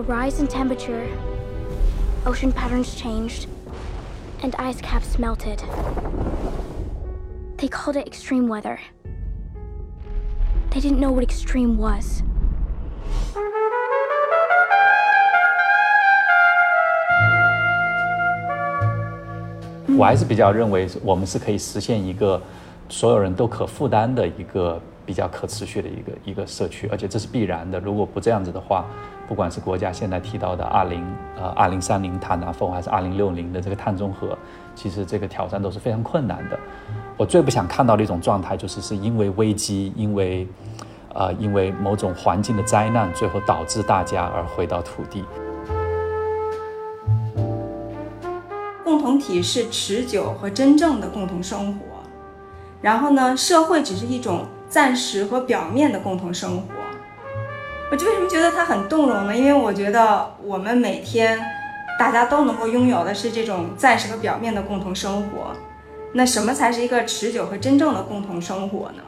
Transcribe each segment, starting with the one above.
a rise in temperature, ocean patterns changed, and ice caps melted. They called it extreme weather. They didn't know what extreme was. 我还是比较认为，我们是可以实现一个所有人都可负担的一个比较可持续的一个一个社区，而且这是必然的。如果不这样子的话， 不管是国家现在提到的二零呃二零三零碳达峰，还是二零六零的这个碳中和，其实这个挑战都是非常困难的。我最不想看到的一种状态，就是是因为危机，因为呃因为某种环境的灾难，最后导致大家而回到土地。共同体是持久和真正的共同生活，然后呢，社会只是一种暂时和表面的共同生活。我就为什么觉得它很动容呢？因为我觉得我们每天大家都能够拥有的是这种暂时和表面的共同生活。那什么才是一个持久和真正的共同生活呢？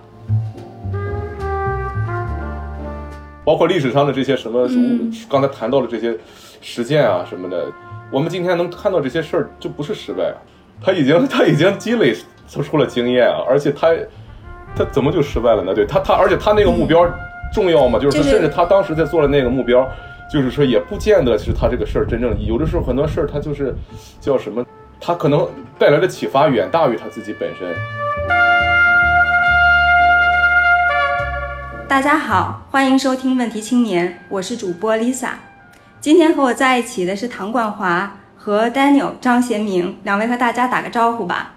包括历史上的这些什么，刚才谈到的这些实践啊什么的。我们今天能看到这些事儿，就不是失败啊，他已经他已经积累出了经验啊，而且他他怎么就失败了呢？对他他，而且他那个目标重要吗？就是甚至他当时在做的那个目标，就是说也不见得是他这个事儿真正有的时候很多事儿他就是叫什么，他可能带来的启发远大于他自己本身。大家好，欢迎收听问题青年，我是主播 Lisa。今天和我在一起的是唐冠华和 Daniel 张贤明两位，和大家打个招呼吧。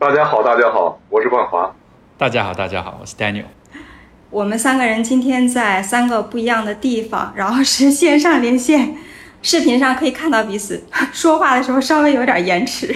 大家好，大家好，我是冠华。大家好，大家好，我是 Daniel。我们三个人今天在三个不一样的地方，然后是线上连线，视频上可以看到彼此 说话的时候稍微有点延迟。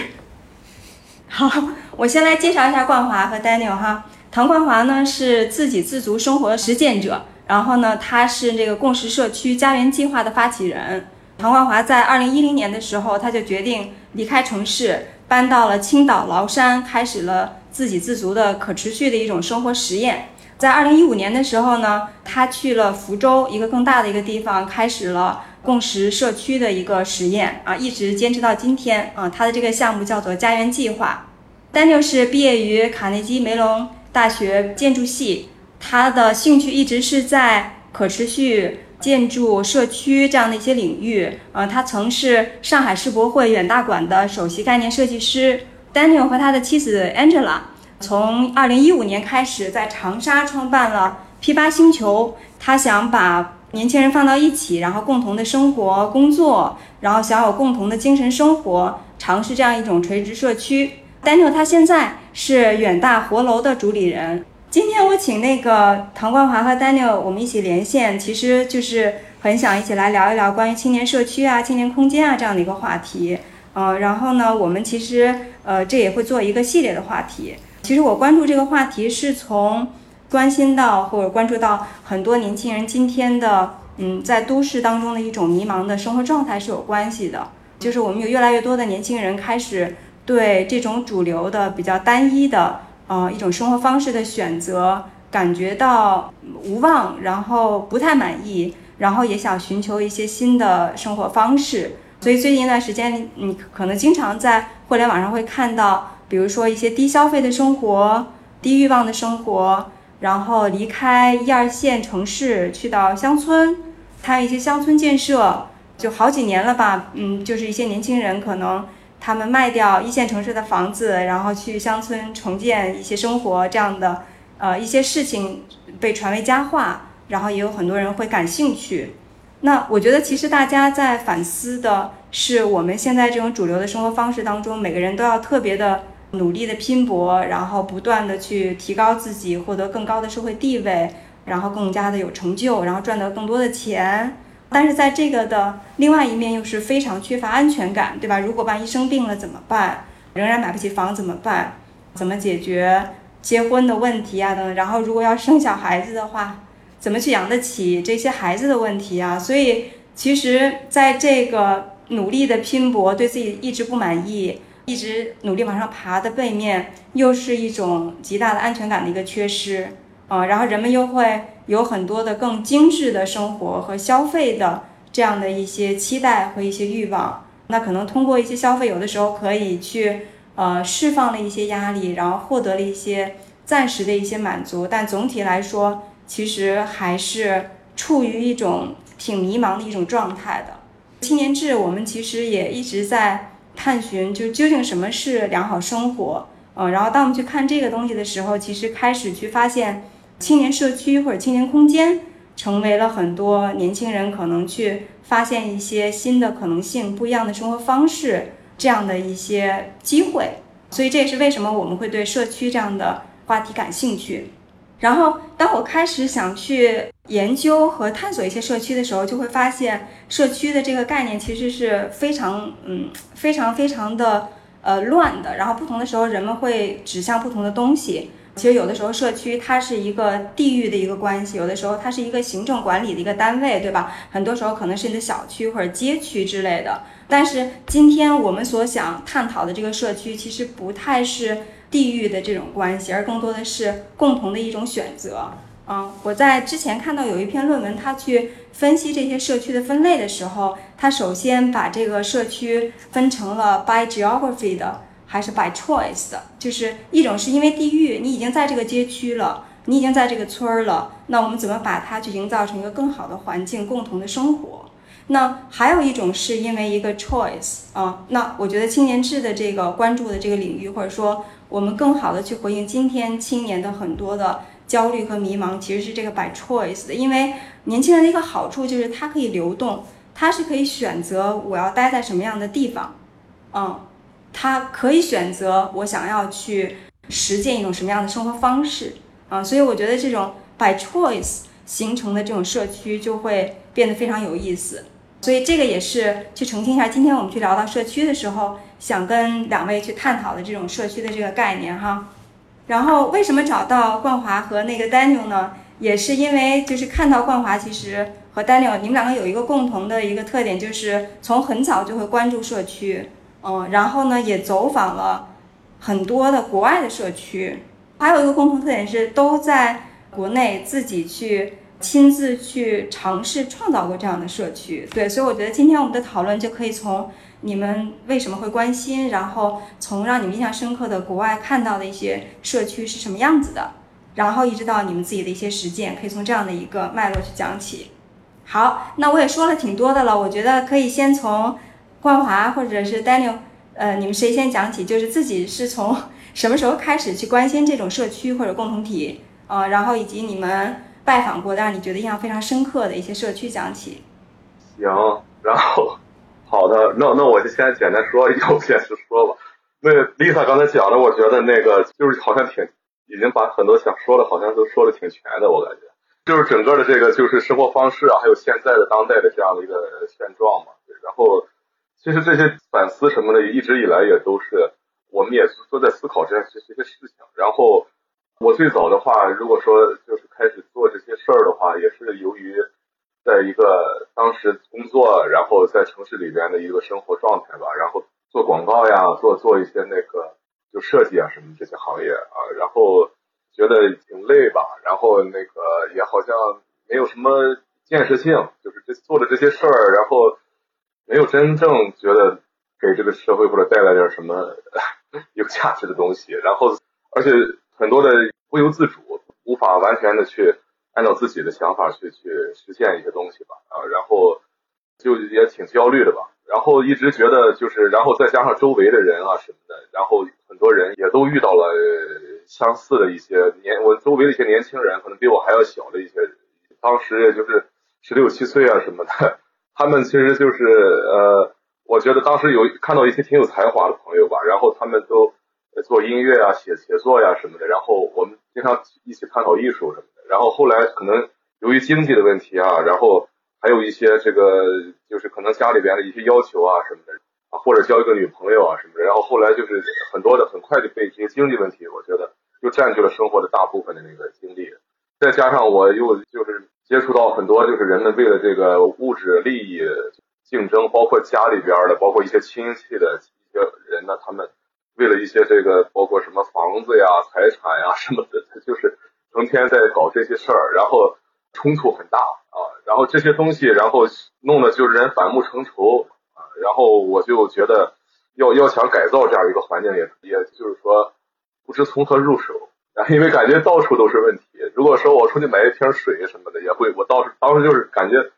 好，我先来介绍一下冠华和 Daniel 哈。唐冠华呢是自给自足生活实践者。然后呢，他是这个共识社区家园计划的发起人。唐冠华在二零一零年的时候，他就决定离开城市，搬到了青岛崂山，开始了自给自足的可持续的一种生活实验。在二零一五年的时候呢，他去了福州一个更大的一个地方，开始了共识社区的一个实验啊，一直坚持到今天啊。他的这个项目叫做家园计划。Daniel 是毕业于卡内基梅隆大学建筑系。他的兴趣一直是在可持续建筑、社区这样的一些领域。呃，他曾是上海世博会远大馆的首席概念设计师。Daniel 和他的妻子 Angela 从2015年开始在长沙创办了批发星球。他想把年轻人放到一起，然后共同的生活、工作，然后享有共同的精神生活，尝试这样一种垂直社区。Daniel 他现在是远大活楼的主理人。今天我请那个唐冠华和 Daniel 我们一起连线，其实就是很想一起来聊一聊关于青年社区啊、青年空间啊这样的一个话题。呃，然后呢，我们其实呃这也会做一个系列的话题。其实我关注这个话题是从关心到或者关注到很多年轻人今天的嗯在都市当中的一种迷茫的生活状态是有关系的。就是我们有越来越多的年轻人开始对这种主流的比较单一的。呃，一种生活方式的选择，感觉到无望，然后不太满意，然后也想寻求一些新的生活方式。所以最近一段时间，你可能经常在互联网上会看到，比如说一些低消费的生活、低欲望的生活，然后离开一二线城市去到乡村，还有一些乡村建设，就好几年了吧。嗯，就是一些年轻人可能。他们卖掉一线城市的房子，然后去乡村重建一些生活，这样的呃一些事情被传为佳话，然后也有很多人会感兴趣。那我觉得其实大家在反思的是，我们现在这种主流的生活方式当中，每个人都要特别的努力的拼搏，然后不断的去提高自己，获得更高的社会地位，然后更加的有成就，然后赚得更多的钱。但是在这个的另外一面，又是非常缺乏安全感，对吧？如果万一生病了怎么办？仍然买不起房怎么办？怎么解决结婚的问题啊？等等。然后如果要生小孩子的话，怎么去养得起这些孩子的问题啊？所以，其实在这个努力的拼搏，对自己一直不满意，一直努力往上爬的背面，又是一种极大的安全感的一个缺失啊。然后人们又会。有很多的更精致的生活和消费的这样的一些期待和一些欲望。那可能通过一些消费，有的时候可以去呃释放了一些压力，然后获得了一些暂时的一些满足。但总体来说，其实还是处于一种挺迷茫的一种状态的。青年志，我们其实也一直在探寻，就究竟什么是良好生活。嗯，然后当我们去看这个东西的时候，其实开始去发现，青年社区或者青年空间，成为了很多年轻人可能去发现一些新的可能性、不一样的生活方式这样的一些机会。所以这也是为什么我们会对社区这样的话题感兴趣。然后当我开始想去研究和探索一些社区的时候，就会发现社区的这个概念其实是非常嗯非常非常的。呃，乱的，然后不同的时候，人们会指向不同的东西。其实有的时候，社区它是一个地域的一个关系，有的时候它是一个行政管理的一个单位，对吧？很多时候可能是你的小区或者街区之类的。但是今天我们所想探讨的这个社区，其实不太是地域的这种关系，而更多的是共同的一种选择。嗯，我在之前看到有一篇论文，他去分析这些社区的分类的时候，他首先把这个社区分成了 by geography 的，还是 by choice 的，就是一种是因为地域，你已经在这个街区了，你已经在这个村儿了，那我们怎么把它去营造成一个更好的环境，共同的生活？那还有一种是因为一个 choice 啊，那我觉得青年志的这个关注的这个领域，或者说我们更好的去回应今天青年的很多的。焦虑和迷茫其实是这个 by choice 的，因为年轻人的一个好处就是他可以流动，他是可以选择我要待在什么样的地方，嗯，他可以选择我想要去实践一种什么样的生活方式，啊，所以我觉得这种 by choice 形成的这种社区就会变得非常有意思，所以这个也是去澄清一下，今天我们去聊到社区的时候，想跟两位去探讨的这种社区的这个概念哈。然后为什么找到冠华和那个 Daniel 呢？也是因为就是看到冠华其实和 Daniel 你们两个有一个共同的一个特点，就是从很早就会关注社区，嗯，然后呢也走访了很多的国外的社区，还有一个共同特点是都在国内自己去亲自去尝试创造过这样的社区。对，所以我觉得今天我们的讨论就可以从。你们为什么会关心？然后从让你们印象深刻的国外看到的一些社区是什么样子的，然后一直到你们自己的一些实践，可以从这样的一个脉络去讲起。好，那我也说了挺多的了，我觉得可以先从冠华或者是 Daniel，呃，你们谁先讲起？就是自己是从什么时候开始去关心这种社区或者共同体，呃，然后以及你们拜访过的让你觉得印象非常深刻的一些社区讲起。行，然后。好的，那那我就先简单说，要不先实说吧。那 Lisa 刚才讲的，我觉得那个就是好像挺已经把很多想说的，好像都说的挺全的。我感觉就是整个的这个就是生活方式啊，还有现在的当代的这样的一个现状嘛。然后其实这些反思什么的，一直以来也都是我们也都在思考这些这些事情。然后我最早的话，如果说就是开始做这些事儿的话，也是由于。在一个当时工作，然后在城市里边的一个生活状态吧，然后做广告呀，做做一些那个就设计啊什么这些行业啊，然后觉得挺累吧，然后那个也好像没有什么建设性，就是这做的这些事儿，然后没有真正觉得给这个社会或者带来点什么 有价值的东西，然后而且很多的不由自主，无法完全的去。按照自己的想法去去实现一些东西吧，啊，然后就也挺焦虑的吧，然后一直觉得就是，然后再加上周围的人啊什么的，然后很多人也都遇到了相似的一些年，我周围的一些年轻人可能比我还要小的一些，当时也就是十六七岁啊什么的，他们其实就是呃，我觉得当时有看到一些挺有才华的朋友吧，然后他们都做音乐啊、写写作呀什么的，然后我们经常一起探讨艺术什么的。然后后来可能由于经济的问题啊，然后还有一些这个就是可能家里边的一些要求啊什么的啊，或者交一个女朋友啊什么的，然后后来就是很多的很快就被这些经济问题，我觉得就占据了生活的大部分的那个精力。再加上我又就是接触到很多就是人们为了这个物质利益竞争，包括家里边的，包括一些亲戚的一些人呢，他们为了一些这个包括什么房子呀、财产呀什么的，他就是。成天在搞这些事儿，然后冲突很大啊。然后这些东西，然后弄得就是人反目成仇啊。然后我就觉得要要想改造这样一个环境，也也就是说不知从何入手，因为感觉到处都是问题。如果说我出去买一瓶水什么的，也会我当时当时就是感觉。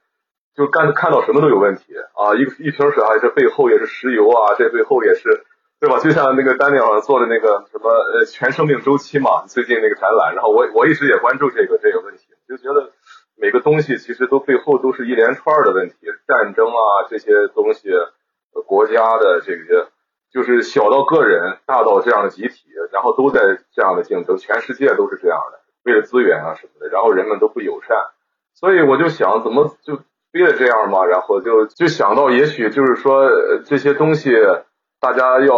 就干看到什么都有问题啊！一一瓶水啊，这背后也是石油啊，这背后也是，对吧？就像那个丹尼尔做的那个什么呃全生命周期嘛，最近那个展览，然后我我一直也关注这个这个问题，就觉得每个东西其实都背后都是一连串的问题，战争啊这些东西，国家的这些，就是小到个人，大到这样的集体，然后都在这样的竞争，全世界都是这样的，为了资源啊什么的，然后人们都不友善，所以我就想怎么就。非得这样嘛？然后就就想到，也许就是说呃这些东西，大家要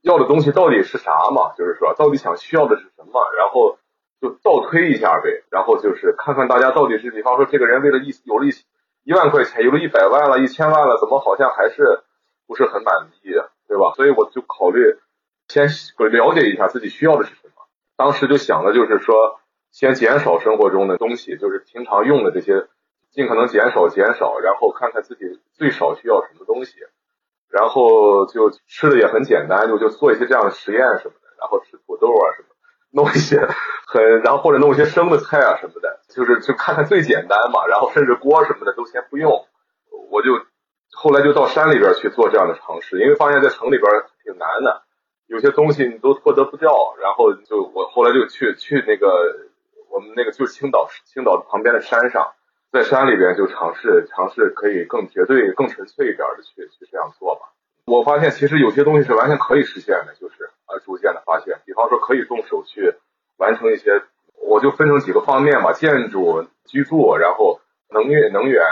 要的东西到底是啥嘛？就是说，到底想需要的是什么？然后就倒推一下呗。然后就是看看大家到底是，比方说，这个人为了一有了一一万块钱，有了一百万了，一千万了，怎么好像还是不是很满意，对吧？所以我就考虑先了解一下自己需要的是什么。当时就想的就是说，先减少生活中的东西，就是平常用的这些。尽可能减少减少，然后看看自己最少需要什么东西，然后就吃的也很简单，就就做一些这样的实验什么的，然后吃土豆啊什么，弄一些很，然后或者弄一些生的菜啊什么的，就是就看看最简单嘛，然后甚至锅什么的都先不用，我就后来就到山里边去做这样的尝试，因为发现在城里边挺难的，有些东西你都获得不掉，然后就我后来就去去那个我们那个就是青岛青岛旁边的山上。在山里边就尝试尝试可以更绝对、更纯粹一点的去去这样做吧。我发现其实有些东西是完全可以实现的，就是呃逐渐的发现，比方说可以动手去完成一些，我就分成几个方面嘛：建筑、居住，然后能源、能源，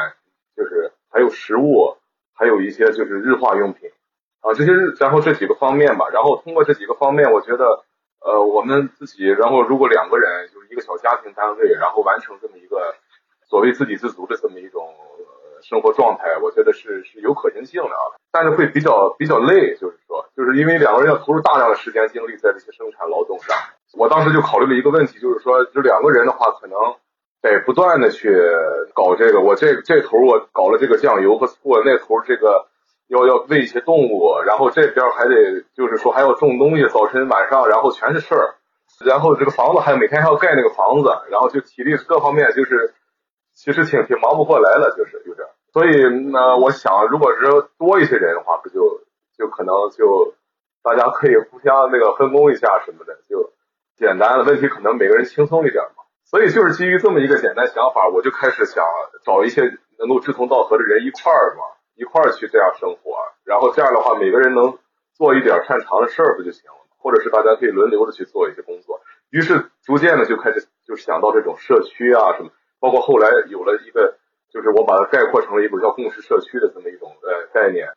就是还有食物，还有一些就是日化用品啊这些日，然后这几个方面吧。然后通过这几个方面，我觉得呃我们自己，然后如果两个人就是一个小家庭单位，然后完成这么一个。所谓自给自足的这么一种生活状态，我觉得是是有可行性的啊，但是会比较比较累，就是说，就是因为两个人要投入大量的时间精力在这些生产劳动上。我当时就考虑了一个问题，就是说，就两个人的话，可能得不断的去搞这个。我这这头我搞了这个酱油和醋，那头这个要要喂一些动物，然后这边还得就是说还要种东西，早晨晚上，然后全是事儿，然后这个房子还每天还要盖那个房子，然后就体力各方面就是。其实挺挺忙不过来了，就是有点，所以呢，我想，如果是多一些人的话，不就就可能就大家可以互相那个分工一下什么的，就简单了。问题可能每个人轻松一点嘛。所以就是基于这么一个简单想法，我就开始想找一些能够志同道合的人一块儿嘛，一块儿去这样生活。然后这样的话，每个人能做一点擅长的事儿不就行了？或者是大家可以轮流的去做一些工作。于是逐渐的就开始就想到这种社区啊什么。包括后来有了一个，就是我把它概括成了一种叫共识社区的这么一种呃概念。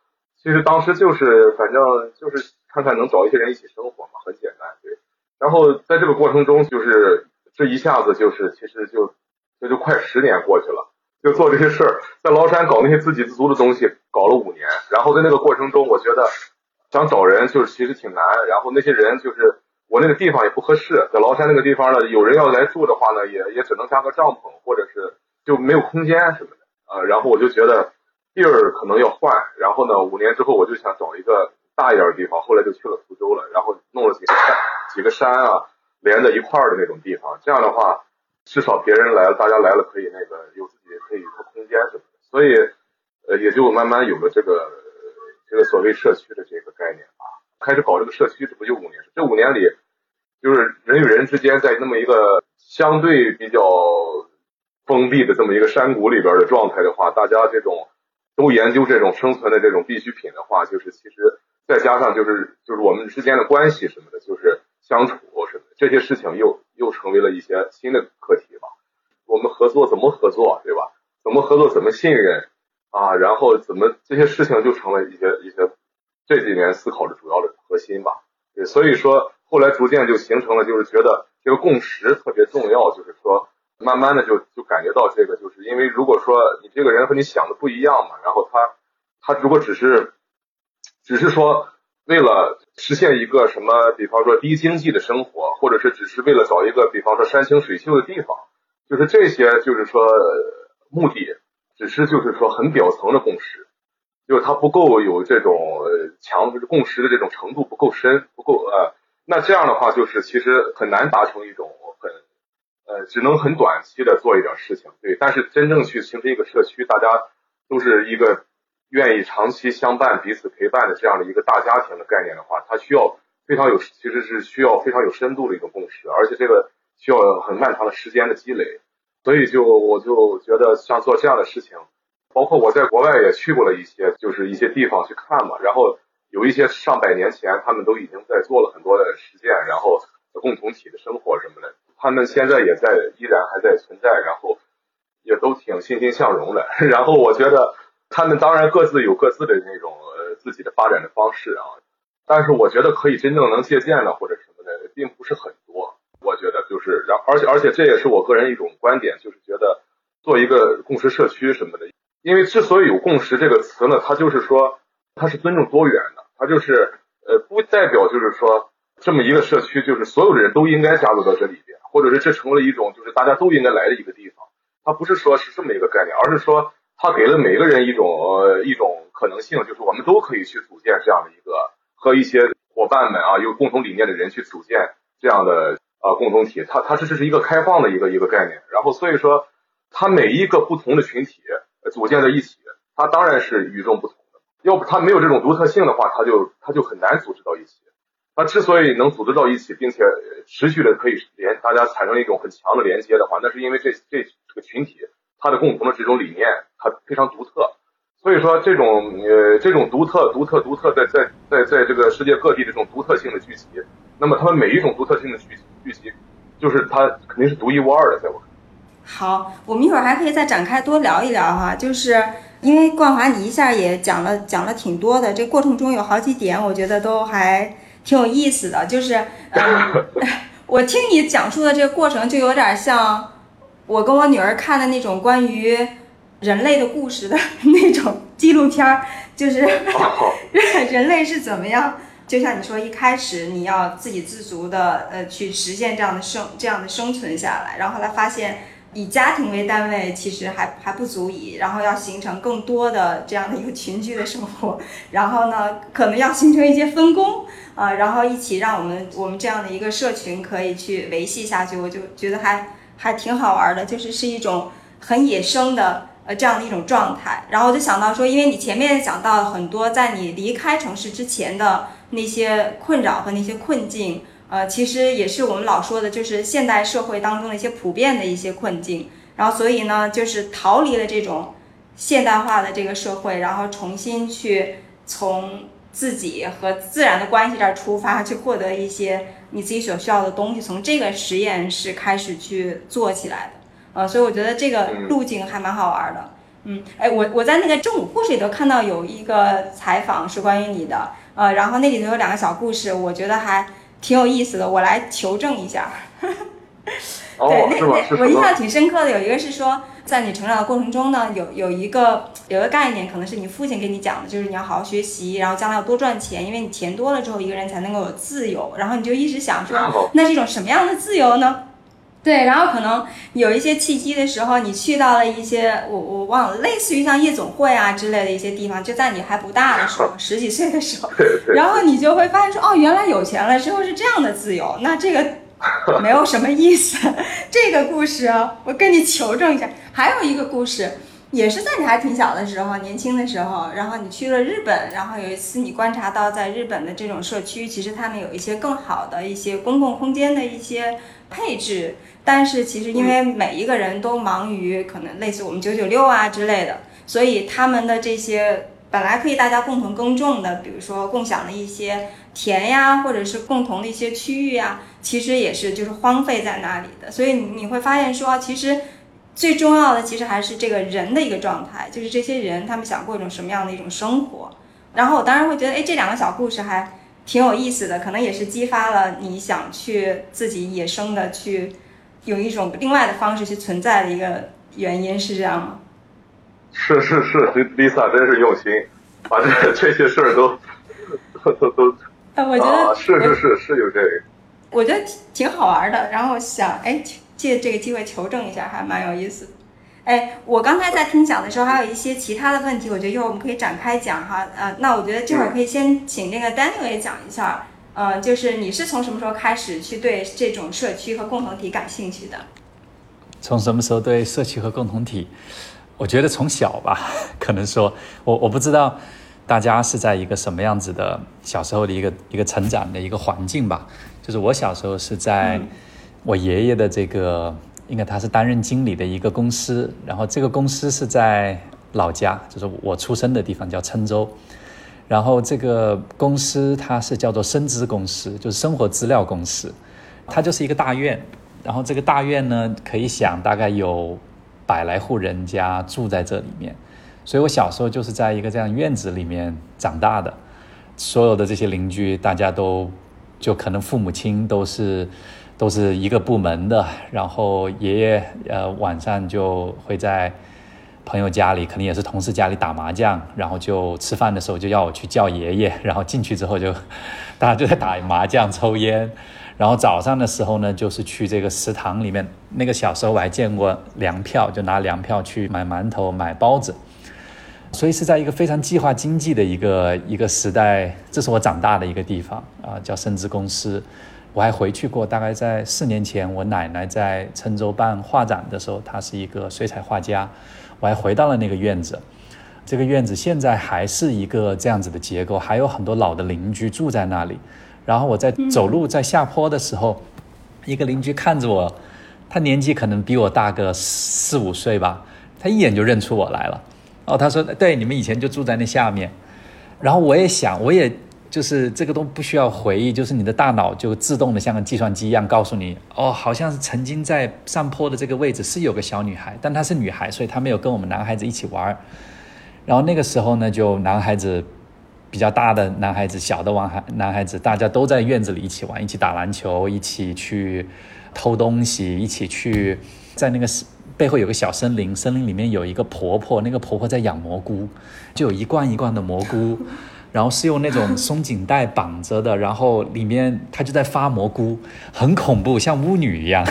其实当时就是反正就是看看能找一些人一起生活嘛，很简单对。然后在这个过程中，就是这一下子就是其实就这就快十年过去了，就做这些事儿，在崂山搞那些自给自足的东西，搞了五年。然后在那个过程中，我觉得想找人就是其实挺难。然后那些人就是。我那个地方也不合适，在崂山那个地方呢，有人要来住的话呢，也也只能搭个帐篷，或者是就没有空间什么的啊。然后我就觉得地儿可能要换，然后呢，五年之后我就想找一个大一点的地方，后来就去了福州了，然后弄了几个山，几个山啊连在一块儿的那种地方。这样的话，至少别人来了，大家来了可以那个有自己可以有空间什么的，所以呃也就慢慢有了这个这个所谓社区的这个概念吧。开始搞这个社区，这不就五年？这五年里。就是人与人之间在那么一个相对比较封闭的这么一个山谷里边的状态的话，大家这种都研究这种生存的这种必需品的话，就是其实再加上就是就是我们之间的关系什么的，就是相处什么这些事情又又成为了一些新的课题吧。我们合作怎么合作，对吧？怎么合作，怎么信任啊？然后怎么这些事情就成了一些一些这几年思考的主要的核心吧。对，所以说。后来逐渐就形成了，就是觉得这个共识特别重要，就是说，慢慢的就就感觉到这个，就是因为如果说你这个人和你想的不一样嘛，然后他他如果只是只是说为了实现一个什么，比方说低经济的生活，或者是只是为了找一个比方说山清水秀的地方，就是这些，就是说目的只是就是说很表层的共识，就是他不够有这种强共识的这种程度不够深，不够呃，那这样的话就是其实很难达成一种很呃，只能很短期的做一点事情，对，但是真正去形成一个社区，大家都是一个愿意长期相伴、彼此陪伴的这样的一个大家庭的概念的话，它需要非常有，其实是需要非常有深度的一个共识，而且这个。需要很漫长的时间的积累，所以就我就觉得像做这样的事情，包括我在国外也去过了一些，就是一些地方去看嘛。然后有一些上百年前他们都已经在做了很多的实践，然后共同体的生活什么的，他们现在也在依然还在存在，然后也都挺欣欣向荣的。然后我觉得他们当然各自有各自的那种呃自己的发展的方式啊，但是我觉得可以真正能借鉴的或者什么的，并不是很多。我觉得就是，然而且而且这也是我个人一种观点，就是觉得做一个共识社区什么的，因为之所以有共识这个词呢，它就是说它是尊重多元的，它就是呃不代表就是说这么一个社区就是所有的人都应该加入到这里边，或者是这成为了一种就是大家都应该来的一个地方，它不是说是这么一个概念，而是说它给了每个人一种呃一种可能性，就是我们都可以去组建这样的一个和一些伙伴们啊有共同理念的人去组建这样的。啊，共同体，它它是这是一个开放的一个一个概念，然后所以说，它每一个不同的群体组建在一起，它当然是与众不同。要不它没有这种独特性的话，它就它就很难组织到一起。它之所以能组织到一起，并且持续的可以连大家产生一种很强的连接的话，那是因为这这这个群体它的共同的这种理念，它非常独特。所以说，这种呃这种独特独特独特在在在在这个世界各地这种独特性的聚集，那么他们每一种独特性的聚集。剧集就是它肯定是独一无二的，在我看。好，我们一会儿还可以再展开多聊一聊哈，就是因为冠华你一下也讲了讲了挺多的，这过程中有好几点，我觉得都还挺有意思的。就是，嗯，我听你讲述的这个过程，就有点像我跟我女儿看的那种关于人类的故事的 那种纪录片儿，就是 人类是怎么样。就像你说，一开始你要自给自足的，呃，去实现这样的生这样的生存下来，然后后来发现以家庭为单位其实还还不足以，然后要形成更多的这样的一个群居的生活，然后呢，可能要形成一些分工啊，然后一起让我们我们这样的一个社群可以去维系下去，我就觉得还还挺好玩的，就是是一种很野生的呃这样的一种状态。然后我就想到说，因为你前面讲到很多在你离开城市之前的。那些困扰和那些困境，呃，其实也是我们老说的，就是现代社会当中的一些普遍的一些困境。然后，所以呢，就是逃离了这种现代化的这个社会，然后重新去从自己和自然的关系这儿出发，去获得一些你自己所需要的东西，从这个实验室开始去做起来的。呃，所以我觉得这个路径还蛮好玩的。嗯，哎，我我在那个正午故事里头看到有一个采访是关于你的。呃，然后那里头有两个小故事，我觉得还挺有意思的，我来求证一下。对，那那我印象挺深刻的，有一个是说，在你成长的过程中呢，有有一个有个概念，可能是你父亲给你讲的，就是你要好好学习，然后将来要多赚钱，因为你钱多了之后，一个人才能够有自由。然后你就一直想说，那是一种什么样的自由呢？对，然后可能有一些契机的时候，你去到了一些我我忘了，类似于像夜总会啊之类的一些地方，就在你还不大的时候，十几岁的时候，然后你就会发现说，哦，原来有钱了之后是这样的自由，那这个没有什么意思。这个故事我跟你求证一下，还有一个故事，也是在你还挺小的时候，年轻的时候，然后你去了日本，然后有一次你观察到在日本的这种社区，其实他们有一些更好的一些公共空间的一些配置。但是其实，因为每一个人都忙于可能类似我们九九六啊之类的，所以他们的这些本来可以大家共同耕种的，比如说共享的一些田呀，或者是共同的一些区域呀，其实也是就是荒废在那里的。所以你会发现说，其实最重要的其实还是这个人的一个状态，就是这些人他们想过一种什么样的一种生活。然后我当然会觉得，哎，这两个小故事还挺有意思的，可能也是激发了你想去自己野生的去。有一种另外的方式去存在的一个原因是这样吗？是是是，Lisa 真是用心，把这这些事儿都都都。呃，我觉得是是是是有这个。我觉得挺挺好玩的，然后想哎，借这个机会求证一下，还蛮有意思。哎，我刚才在听讲的时候，还有一些其他的问题，我觉得一会儿我们可以展开讲哈。呃，那我觉得这会儿可以先请那个 Daniel 也讲一下，呃，就是你是从什么时候开始去对这种社区和共同体感兴趣的？从什么时候对社区和共同体？我觉得从小吧，可能说，我我不知道大家是在一个什么样子的小时候的一个一个成长的一个环境吧。就是我小时候是在我爷爷的这个。应该他是担任经理的一个公司，然后这个公司是在老家，就是我出生的地方叫郴州，然后这个公司它是叫做生资公司，就是生活资料公司，它就是一个大院，然后这个大院呢，可以想大概有百来户人家住在这里面，所以我小时候就是在一个这样院子里面长大的，所有的这些邻居大家都就可能父母亲都是。都是一个部门的，然后爷爷呃晚上就会在朋友家里，肯定也是同事家里打麻将，然后就吃饭的时候就要我去叫爷爷，然后进去之后就大家就在打麻将抽烟，然后早上的时候呢就是去这个食堂里面，那个小时候我还见过粮票，就拿粮票去买馒头买包子，所以是在一个非常计划经济的一个一个时代，这是我长大的一个地方啊，叫生资公司。我还回去过，大概在四年前，我奶奶在郴州办画展的时候，她是一个水彩画家，我还回到了那个院子。这个院子现在还是一个这样子的结构，还有很多老的邻居住在那里。然后我在走路在下坡的时候，一个邻居看着我，他年纪可能比我大个四五岁吧，他一眼就认出我来了。哦，他说：“对，你们以前就住在那下面。”然后我也想，我也。就是这个都不需要回忆，就是你的大脑就自动的像个计算机一样告诉你，哦，好像是曾经在上坡的这个位置是有个小女孩，但她是女孩，所以她没有跟我们男孩子一起玩。然后那个时候呢，就男孩子比较大的男孩子、小的玩孩男孩子，大家都在院子里一起玩，一起打篮球，一起去偷东西，一起去在那个背后有个小森林，森林里面有一个婆婆，那个婆婆在养蘑菇，就有一罐一罐的蘑菇。然后是用那种松紧带绑着的，然后里面它就在发蘑菇，很恐怖，像巫女一样。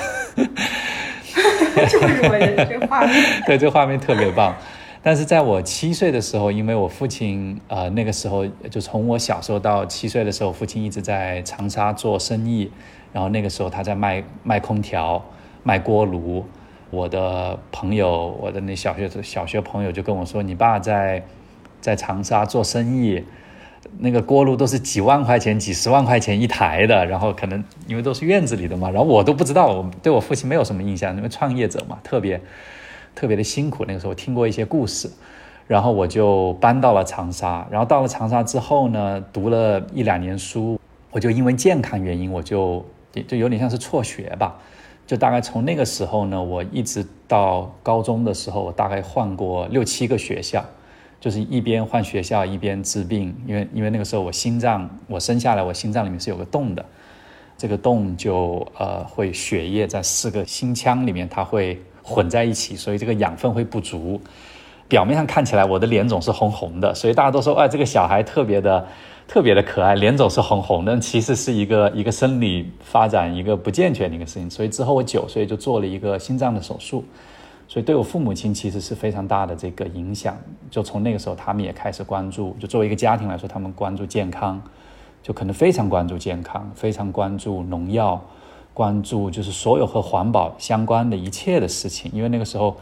就是我的这个画面。对，这个画面特别棒。但是在我七岁的时候，因为我父亲呃那个时候就从我小时候到七岁的时候，父亲一直在长沙做生意，然后那个时候他在卖卖空调、卖锅炉。我的朋友，我的那小学小学朋友就跟我说：“你爸在在长沙做生意。”那个锅炉都是几万块钱、几十万块钱一台的，然后可能因为都是院子里的嘛，然后我都不知道，我对我父亲没有什么印象，因为创业者嘛，特别特别的辛苦。那个时候听过一些故事，然后我就搬到了长沙，然后到了长沙之后呢，读了一两年书，我就因为健康原因，我就就有点像是辍学吧，就大概从那个时候呢，我一直到高中的时候，我大概换过六七个学校。就是一边换学校一边治病，因为因为那个时候我心脏我生下来我心脏里面是有个洞的，这个洞就呃会血液在四个心腔里面它会混在一起，所以这个养分会不足。表面上看起来我的脸总是红红的，所以大家都说哎这个小孩特别的特别的可爱，脸总是红红的，其实是一个一个生理发展一个不健全的一个事情。所以之后我九岁就做了一个心脏的手术。所以对我父母亲其实是非常大的这个影响，就从那个时候他们也开始关注，就作为一个家庭来说，他们关注健康，就可能非常关注健康，非常关注农药，关注就是所有和环保相关的一切的事情。因为那个时候，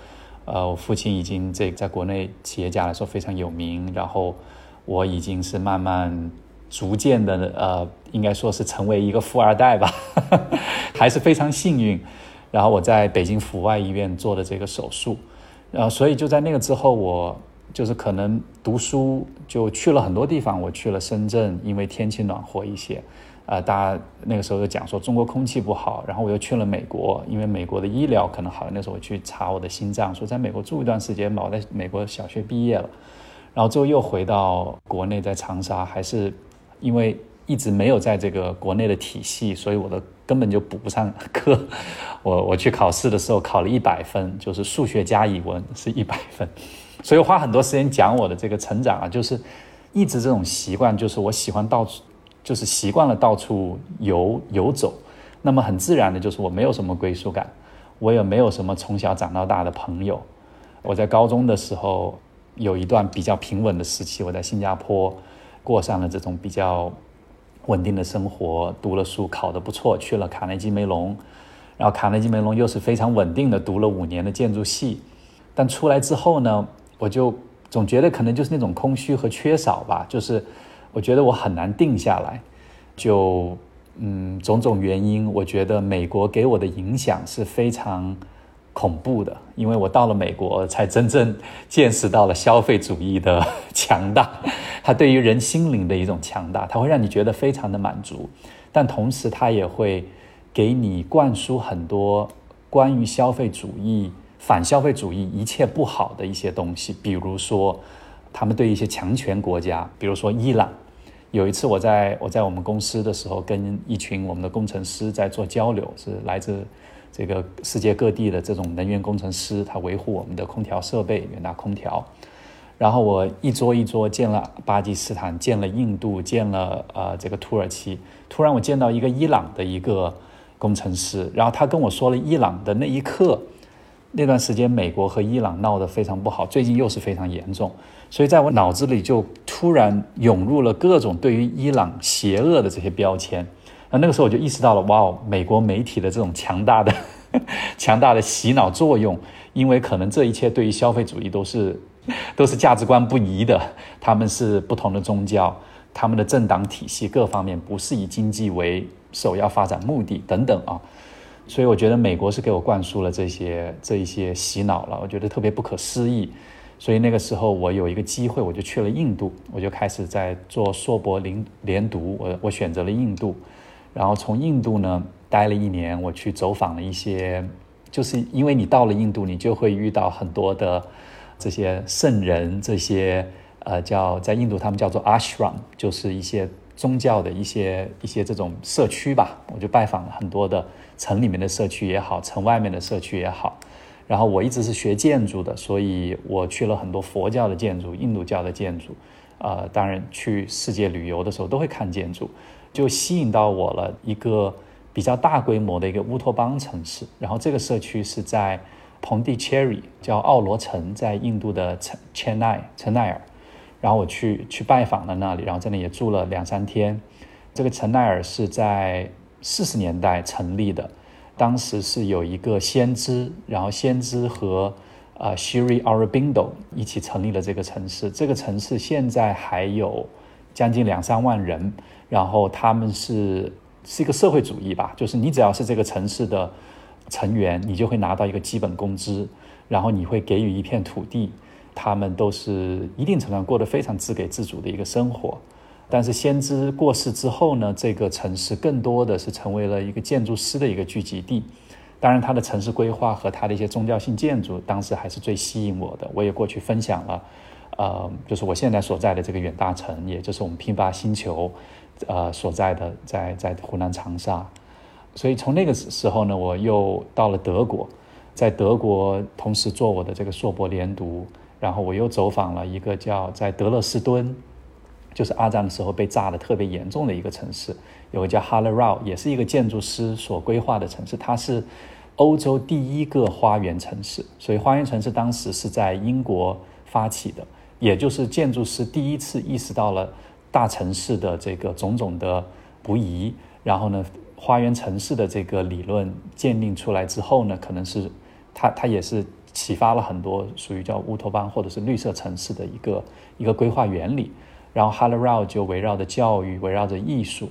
呃，我父亲已经这在国内企业家来说非常有名，然后我已经是慢慢逐渐的呃，应该说是成为一个富二代吧，还是非常幸运。然后我在北京阜外医院做的这个手术，然后所以就在那个之后，我就是可能读书就去了很多地方。我去了深圳，因为天气暖和一些，啊，大家那个时候就讲说中国空气不好。然后我又去了美国，因为美国的医疗可能好。那时候我去查我的心脏，说在美国住一段时间吧。我在美国小学毕业了，然后之后又回到国内，在长沙，还是因为一直没有在这个国内的体系，所以我的。根本就补不上课，我我去考试的时候考了一百分，就是数学加语文是一百分，所以花很多时间讲我的这个成长啊，就是一直这种习惯，就是我喜欢到处，就是习惯了到处游游走，那么很自然的就是我没有什么归属感，我也没有什么从小长到大的朋友。我在高中的时候有一段比较平稳的时期，我在新加坡过上了这种比较稳定的生活，读了书，考得不错，去了卡内基梅隆，然后卡内基梅隆又是非常稳定的读了五年的建筑系，但出来之后呢，我就总觉得可能就是那种空虚和缺少吧，就是我觉得我很难定下来，就。嗯，种种原因，我觉得美国给我的影响是非常恐怖的，因为我到了美国，才真正见识到了消费主义的强大，它对于人心灵的一种强大，它会让你觉得非常的满足，但同时它也会给你灌输很多关于消费主义、反消费主义一切不好的一些东西，比如说他们对一些强权国家，比如说伊朗。有一次，我在我在我们公司的时候，跟一群我们的工程师在做交流，是来自这个世界各地的这种能源工程师，他维护我们的空调设备，远大空调。然后我一桌一桌见了巴基斯坦，见了印度，见了呃这个土耳其。突然我见到一个伊朗的一个工程师，然后他跟我说了伊朗的那一刻，那段时间美国和伊朗闹得非常不好，最近又是非常严重。所以在我脑子里就突然涌入了各种对于伊朗邪恶的这些标签，那那个时候我就意识到了，哇哦，美国媒体的这种强大的、强大的洗脑作用，因为可能这一切对于消费主义都是 都是价值观不一的，他们是不同的宗教，他们的政党体系各方面不是以经济为首要发展目的等等啊，所以我觉得美国是给我灌输了这些这一些洗脑了，我觉得特别不可思议。所以那个时候我有一个机会，我就去了印度，我就开始在做硕博连连读，我我选择了印度，然后从印度呢待了一年，我去走访了一些，就是因为你到了印度，你就会遇到很多的这些圣人，这些呃叫在印度他们叫做 ashram，就是一些宗教的一些一些这种社区吧，我就拜访了很多的城里面的社区也好，城外面的社区也好。然后我一直是学建筑的，所以我去了很多佛教的建筑、印度教的建筑，呃，当然去世界旅游的时候都会看建筑，就吸引到我了一个比较大规模的一个乌托邦城市。然后这个社区是在蓬蒂切里，叫奥罗城，在印度的城切奈陈奈尔。然后我去去拜访了那里，然后在那也住了两三天。这个陈奈尔是在四十年代成立的。当时是有一个先知，然后先知和呃 Shri Aurobindo 一起成立了这个城市。这个城市现在还有将近两三万人，然后他们是是一个社会主义吧，就是你只要是这个城市的成员，你就会拿到一个基本工资，然后你会给予一片土地，他们都是一定程度上过得非常自给自足的一个生活。但是先知过世之后呢，这个城市更多的是成为了一个建筑师的一个聚集地。当然，它的城市规划和它的一些宗教性建筑，当时还是最吸引我的。我也过去分享了，呃，就是我现在所在的这个远大城，也就是我们拼吧星球，呃，所在的在在湖南长沙。所以从那个时候呢，我又到了德国，在德国同时做我的这个硕博连读，然后我又走访了一个叫在德勒斯敦。就是二战的时候被炸的特别严重的一个城市，有个叫哈勒绕，也是一个建筑师所规划的城市。它是欧洲第一个花园城市，所以花园城市当时是在英国发起的，也就是建筑师第一次意识到了大城市的这个种种的不宜。然后呢，花园城市的这个理论建立出来之后呢，可能是它它也是启发了很多属于叫乌托邦或者是绿色城市的一个一个规划原理。然后 h a l l r a u 就围绕着教育，围绕着艺术。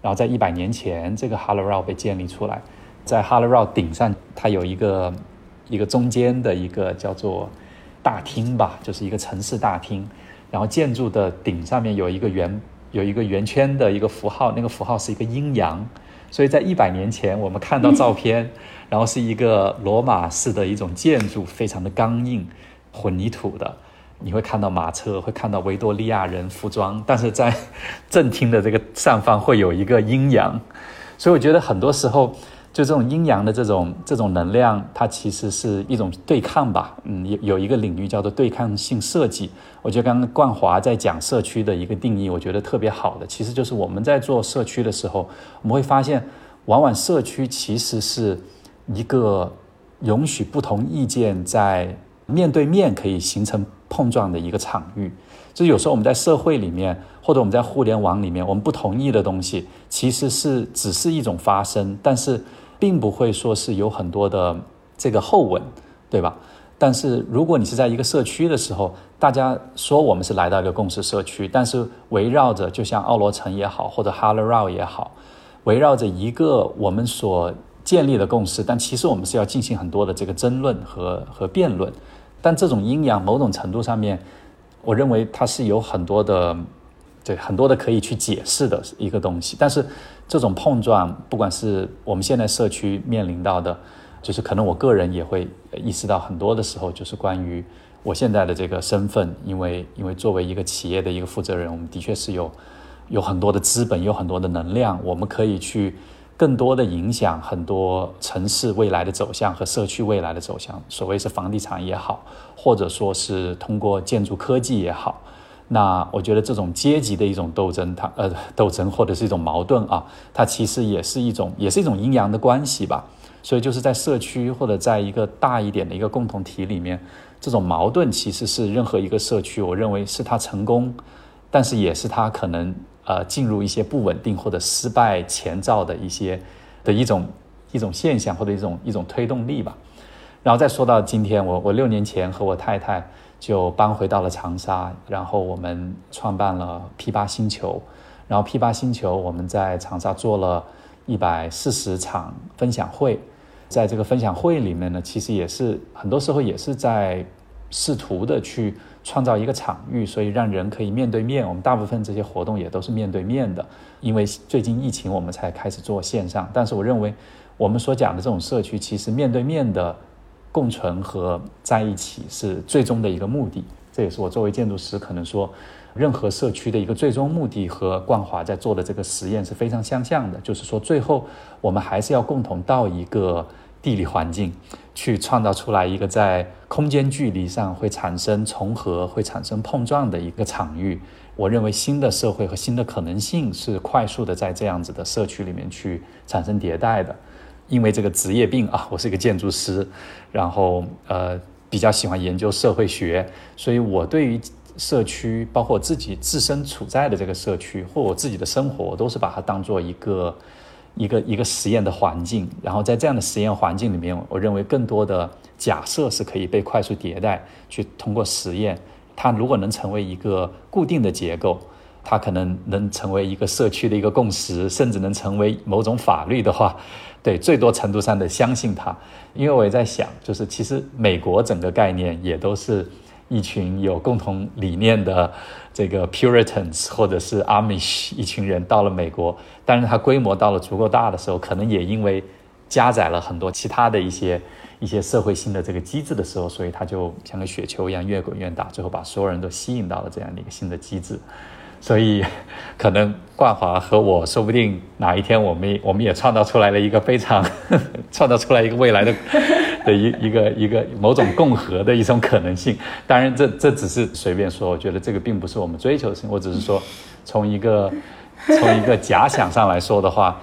然后在一百年前，这个 h a l l r a u 被建立出来。在 h a l l r a u 顶上，它有一个一个中间的一个叫做大厅吧，就是一个城市大厅。然后建筑的顶上面有一个圆有一个圆圈的一个符号，那个符号是一个阴阳。所以在一百年前，我们看到照片，然后是一个罗马式的一种建筑，非常的刚硬，混凝土的。你会看到马车，会看到维多利亚人服装，但是在正厅的这个上方会有一个阴阳，所以我觉得很多时候就这种阴阳的这种这种能量，它其实是一种对抗吧。嗯，有有一个领域叫做对抗性设计。我觉得刚刚冠华在讲社区的一个定义，我觉得特别好的，其实就是我们在做社区的时候，我们会发现，往往社区其实是一个允许不同意见在面对面可以形成碰撞的一个场域。就是有时候我们在社会里面，或者我们在互联网里面，我们不同意的东西，其实是只是一种发生，但是并不会说是有很多的这个后文，对吧？但是如果你是在一个社区的时候，大家说我们是来到一个共识社区，但是围绕着就像奥罗城也好，或者哈勒绕也好，围绕着一个我们所建立的共识，但其实我们是要进行很多的这个争论和和辩论，但这种阴阳某种程度上面。我认为它是有很多的，对很多的可以去解释的一个东西。但是这种碰撞，不管是我们现在社区面临到的，就是可能我个人也会意识到很多的时候，就是关于我现在的这个身份，因为因为作为一个企业的一个负责人，我们的确是有有很多的资本，有很多的能量，我们可以去更多的影响很多城市未来的走向和社区未来的走向。所谓是房地产也好。或者说是通过建筑科技也好，那我觉得这种阶级的一种斗争，它呃斗争或者是一种矛盾啊，它其实也是一种也是一种阴阳的关系吧。所以就是在社区或者在一个大一点的一个共同体里面，这种矛盾其实是任何一个社区，我认为是它成功，但是也是它可能呃进入一些不稳定或者失败前兆的一些的一种一种现象或者一种一种推动力吧。然后再说到今天，我我六年前和我太太就搬回到了长沙，然后我们创办了 P 八星球，然后 P 八星球我们在长沙做了一百四十场分享会，在这个分享会里面呢，其实也是很多时候也是在试图的去创造一个场域，所以让人可以面对面。我们大部分这些活动也都是面对面的，因为最近疫情我们才开始做线上。但是我认为我们所讲的这种社区，其实面对面的。共存和在一起是最终的一个目的，这也是我作为建筑师可能说，任何社区的一个最终目的和冠华在做的这个实验是非常相像的。就是说，最后我们还是要共同到一个地理环境，去创造出来一个在空间距离上会产生重合、会产生碰撞的一个场域。我认为新的社会和新的可能性是快速的在这样子的社区里面去产生迭代的。因为这个职业病啊，我是一个建筑师，然后呃比较喜欢研究社会学，所以我对于社区，包括我自己自身处在的这个社区或我自己的生活，我都是把它当做一个一个一个实验的环境。然后在这样的实验环境里面，我认为更多的假设是可以被快速迭代，去通过实验，它如果能成为一个固定的结构。它可能能成为一个社区的一个共识，甚至能成为某种法律的话，对，最多程度上的相信它。因为我也在想，就是其实美国整个概念也都是一群有共同理念的这个 Puritans 或者是 Amish 一群人到了美国，但是它规模到了足够大的时候，可能也因为加载了很多其他的一些一些社会性的这个机制的时候，所以它就像个雪球一样越滚越大，最后把所有人都吸引到了这样的一个新的机制。所以，可能冠华和我说不定哪一天，我们我们也创造出来了一个非常 创造出来一个未来的 的一一个一个某种共和的一种可能性。当然，这这只是随便说，我觉得这个并不是我们追求的事情。我只是说，从一个从一个假想上来说的话，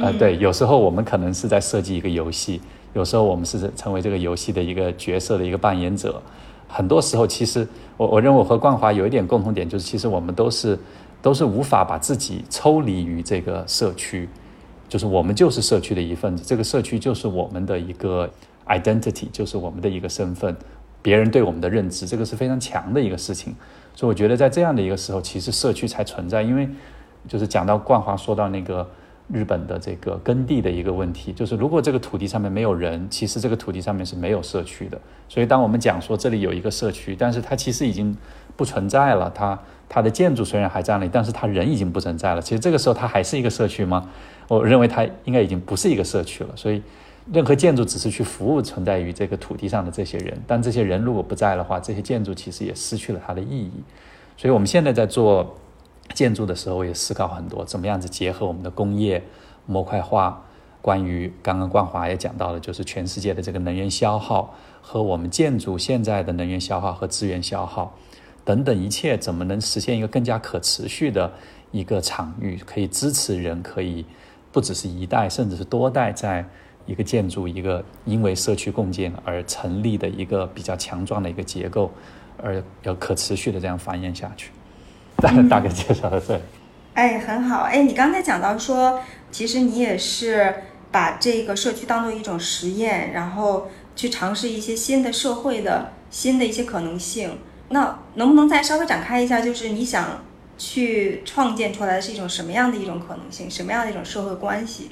呃，对，有时候我们可能是在设计一个游戏，有时候我们是成为这个游戏的一个角色的一个扮演者。很多时候，其实我我认为我和冠华有一点共同点，就是其实我们都是都是无法把自己抽离于这个社区，就是我们就是社区的一份子，这个社区就是我们的一个 identity，就是我们的一个身份，别人对我们的认知，这个是非常强的一个事情。所以我觉得在这样的一个时候，其实社区才存在，因为就是讲到冠华说到那个。日本的这个耕地的一个问题，就是如果这个土地上面没有人，其实这个土地上面是没有社区的。所以当我们讲说这里有一个社区，但是它其实已经不存在了。它它的建筑虽然还在那里，但是它人已经不存在了。其实这个时候它还是一个社区吗？我认为它应该已经不是一个社区了。所以任何建筑只是去服务存在于这个土地上的这些人，但这些人如果不在的话，这些建筑其实也失去了它的意义。所以我们现在在做。建筑的时候也思考很多，怎么样子结合我们的工业模块化。关于刚刚冠华也讲到了，就是全世界的这个能源消耗和我们建筑现在的能源消耗和资源消耗等等一切，怎么能实现一个更加可持续的一个场域，可以支持人，可以不只是一代，甚至是多代在一个建筑，一个因为社区共建而成立的一个比较强壮的一个结构，而要可持续的这样繁衍下去。大大概介绍到这里。哎，很好。哎，你刚才讲到说，其实你也是把这个社区当做一种实验，然后去尝试一些新的社会的新的一些可能性。那能不能再稍微展开一下？就是你想去创建出来的是一种什么样的一种可能性？什么样的一种社会关系？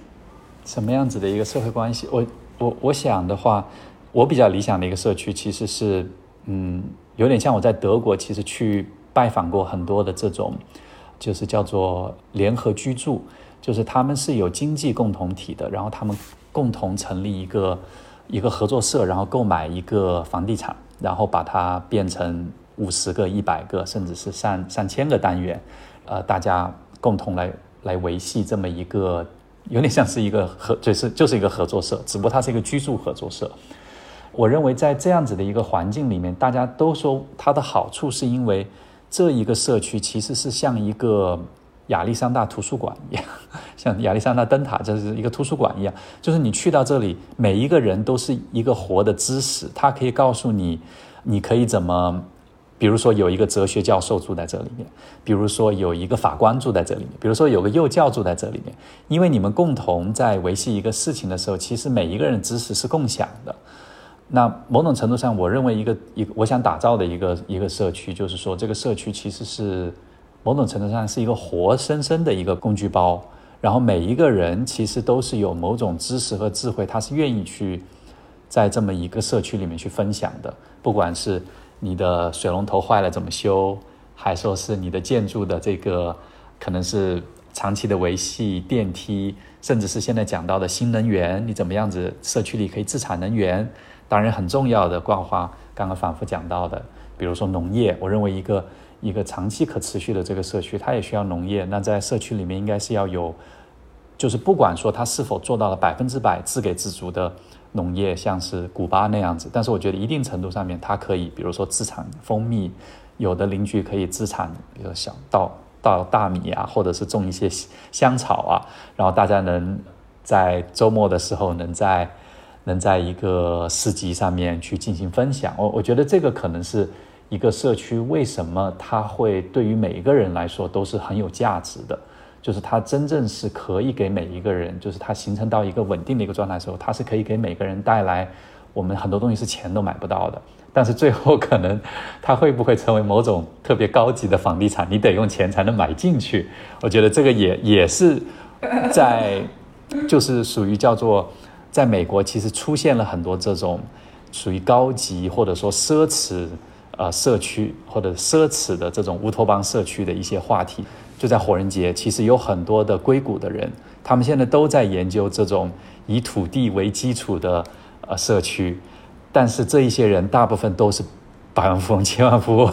什么样子的一个社会关系？我我我想的话，我比较理想的一个社区其实是，嗯，有点像我在德国其实去拜访过很多的这种，就是叫做联合居住，就是他们是有经济共同体的，然后他们共同成立一个一个合作社，然后购买一个房地产，然后把它变成。五十个、一百个，甚至是上上千个单元，呃，大家共同来来维系这么一个，有点像是一个合，就是就是一个合作社，只不过它是一个居住合作社。我认为在这样子的一个环境里面，大家都说它的好处是因为这一个社区其实是像一个亚历山大图书馆一样，像亚历山大灯塔这是一个图书馆一样，就是你去到这里，每一个人都是一个活的知识，他可以告诉你，你可以怎么。比如说有一个哲学教授住在这里面，比如说有一个法官住在这里面，比如说有个幼教住在这里面，因为你们共同在维系一个事情的时候，其实每一个人知识是共享的。那某种程度上，我认为一个一我想打造的一个一个社区，就是说这个社区其实是某种程度上是一个活生生的一个工具包，然后每一个人其实都是有某种知识和智慧，他是愿意去在这么一个社区里面去分享的，不管是。你的水龙头坏了怎么修？还说是你的建筑的这个可能是长期的维系，电梯，甚至是现在讲到的新能源，你怎么样子社区里可以自产能源？当然很重要的，冠华刚刚反复讲到的，比如说农业，我认为一个一个长期可持续的这个社区，它也需要农业。那在社区里面应该是要有，就是不管说它是否做到了百分之百自给自足的。农业像是古巴那样子，但是我觉得一定程度上面，它可以，比如说自产蜂蜜，有的邻居可以自产，比如小稻、稻大米啊，或者是种一些香草啊，然后大家能在周末的时候，能在能在一个市集上面去进行分享。我我觉得这个可能是一个社区为什么它会对于每一个人来说都是很有价值的。就是它真正是可以给每一个人，就是它形成到一个稳定的一个状态的时候，它是可以给每个人带来我们很多东西是钱都买不到的。但是最后可能它会不会成为某种特别高级的房地产，你得用钱才能买进去？我觉得这个也也是在就是属于叫做在美国其实出现了很多这种属于高级或者说奢侈呃社区或者奢侈的这种乌托邦社区的一些话题。就在火人节，其实有很多的硅谷的人，他们现在都在研究这种以土地为基础的呃社区，但是这一些人大部分都是百万富翁、千万富翁，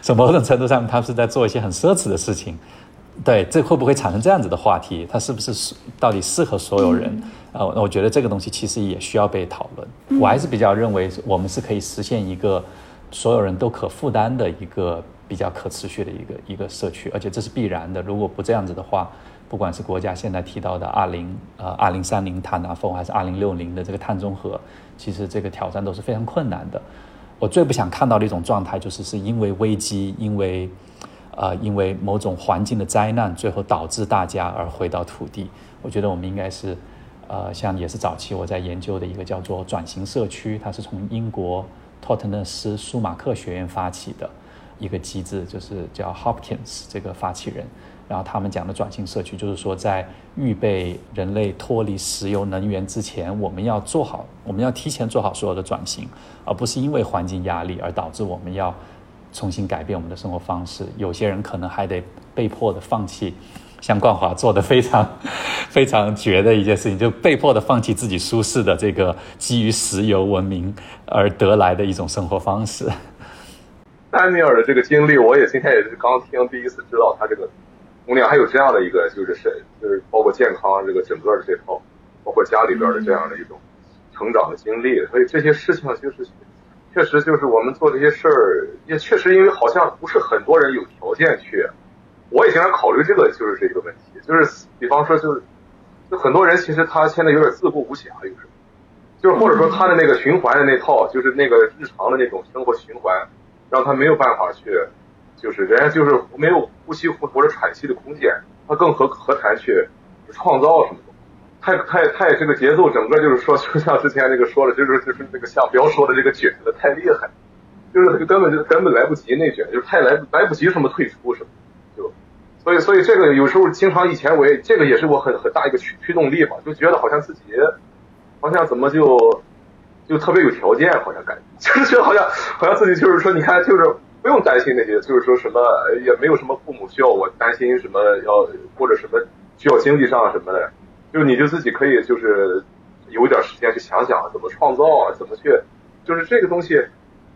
从某种程度上，他们是在做一些很奢侈的事情。对，这会不会产生这样子的话题？它是不是到底适合所有人？呃，我觉得这个东西其实也需要被讨论。我还是比较认为，我们是可以实现一个所有人都可负担的一个。比较可持续的一个一个社区，而且这是必然的。如果不这样子的话，不管是国家现在提到的二零呃二零三零碳达峰，还是二零六零的这个碳中和，其实这个挑战都是非常困难的。我最不想看到的一种状态，就是是因为危机，因为呃因为某种环境的灾难，最后导致大家而回到土地。我觉得我们应该是呃像也是早期我在研究的一个叫做转型社区，它是从英国托特纳斯舒马克学院发起的。一个机制就是叫 Hopkins 这个发起人，然后他们讲的转型社区，就是说在预备人类脱离石油能源之前，我们要做好，我们要提前做好所有的转型，而不是因为环境压力而导致我们要重新改变我们的生活方式。有些人可能还得被迫的放弃，像冠华做的非常 非常绝的一件事情，就被迫的放弃自己舒适的这个基于石油文明而得来的一种生活方式。丹尼尔的这个经历，我也今天也是刚听，第一次知道他这个姑娘还有这样的一个，就是是就是包括健康这个整个的这套，包括家里边的这样的一种成长的经历，所以这些事情就是确实就是我们做这些事儿，也确实因为好像不是很多人有条件去，我也经常考虑这个就是这个问题，就是比方说就是就很多人其实他现在有点自顾不暇，有时候，就是或者说他的那个循环的那套，就是那个日常的那种生活循环，让他没有办法去，就是人家就是没有呼吸或者喘息的空间，他更何何谈去创造什么？太太太这个节奏，整个就是说，就像之前那个说的，就是就是那个像彪说的这个卷的太厉害，就是根本就根本来不及内卷，就是太来来不及什么退出什么，就所以所以这个有时候经常以前我也这个也是我很很大一个驱驱动力吧，就觉得好像自己好像怎么就就特别有条件，好像感觉 就是觉得好像好像自己就是说你看就是不用担心那些，就是说什么也没有什么父母需要我担心什么要或者什么需要经济上什么的。就是你就自己可以就是有一点时间去想想怎么创造啊，怎么去，就是这个东西，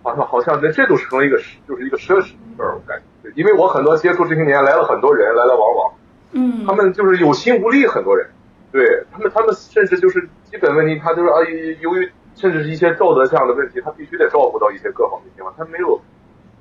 好像好像那这都成了一个就是一个奢侈事儿，我感觉，因为我很多接触这些年来了很多人来来往往，嗯，他们就是有心无力，很多人，对他们他们甚至就是基本问题，他就是啊由于甚至是一些道德上的问题，他必须得照顾到一些各方面情况，他没有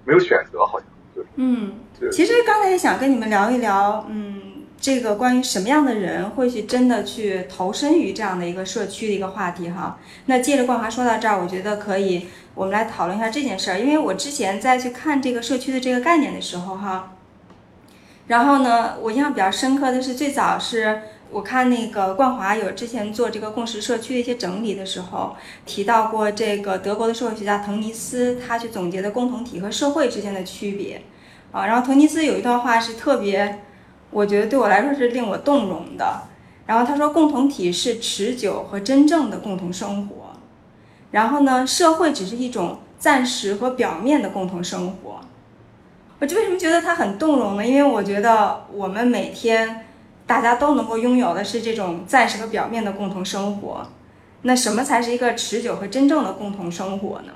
没有选择，好像就是，嗯，其实刚才也想跟你们聊一聊，嗯。这个关于什么样的人会去真的去投身于这样的一个社区的一个话题哈？那接着冠华说到这儿，我觉得可以，我们来讨论一下这件事儿。因为我之前在去看这个社区的这个概念的时候哈，然后呢，我印象比较深刻的是最早是我看那个冠华有之前做这个共识社区的一些整理的时候，提到过这个德国的社会学家滕尼斯他去总结的共同体和社会之间的区别啊。然后滕尼斯有一段话是特别。我觉得对我来说是令我动容的。然后他说，共同体是持久和真正的共同生活。然后呢，社会只是一种暂时和表面的共同生活。我就为什么觉得他很动容呢？因为我觉得我们每天大家都能够拥有的是这种暂时和表面的共同生活。那什么才是一个持久和真正的共同生活呢？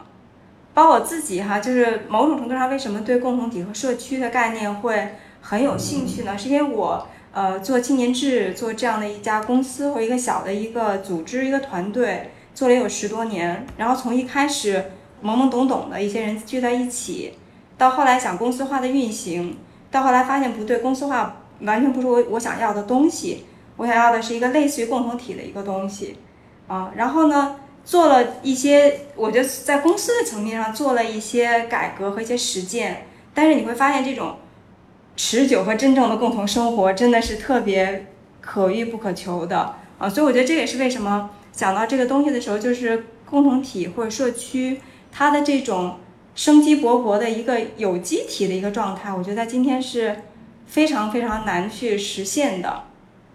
包括我自己哈，就是某种程度上，为什么对共同体和社区的概念会？很有兴趣呢，是因为我呃做青年志，做这样的一家公司或一个小的一个组织一个团队，做了有十多年。然后从一开始懵懵懂懂的一些人聚在一起，到后来想公司化的运行，到后来发现不对，公司化完全不是我我想要的东西，我想要的是一个类似于共同体的一个东西啊。然后呢，做了一些，我觉得在公司的层面上做了一些改革和一些实践，但是你会发现这种。持久和真正的共同生活真的是特别可遇不可求的啊，所以我觉得这也是为什么讲到这个东西的时候，就是共同体或者社区它的这种生机勃勃的一个有机体的一个状态，我觉得在今天是非常非常难去实现的。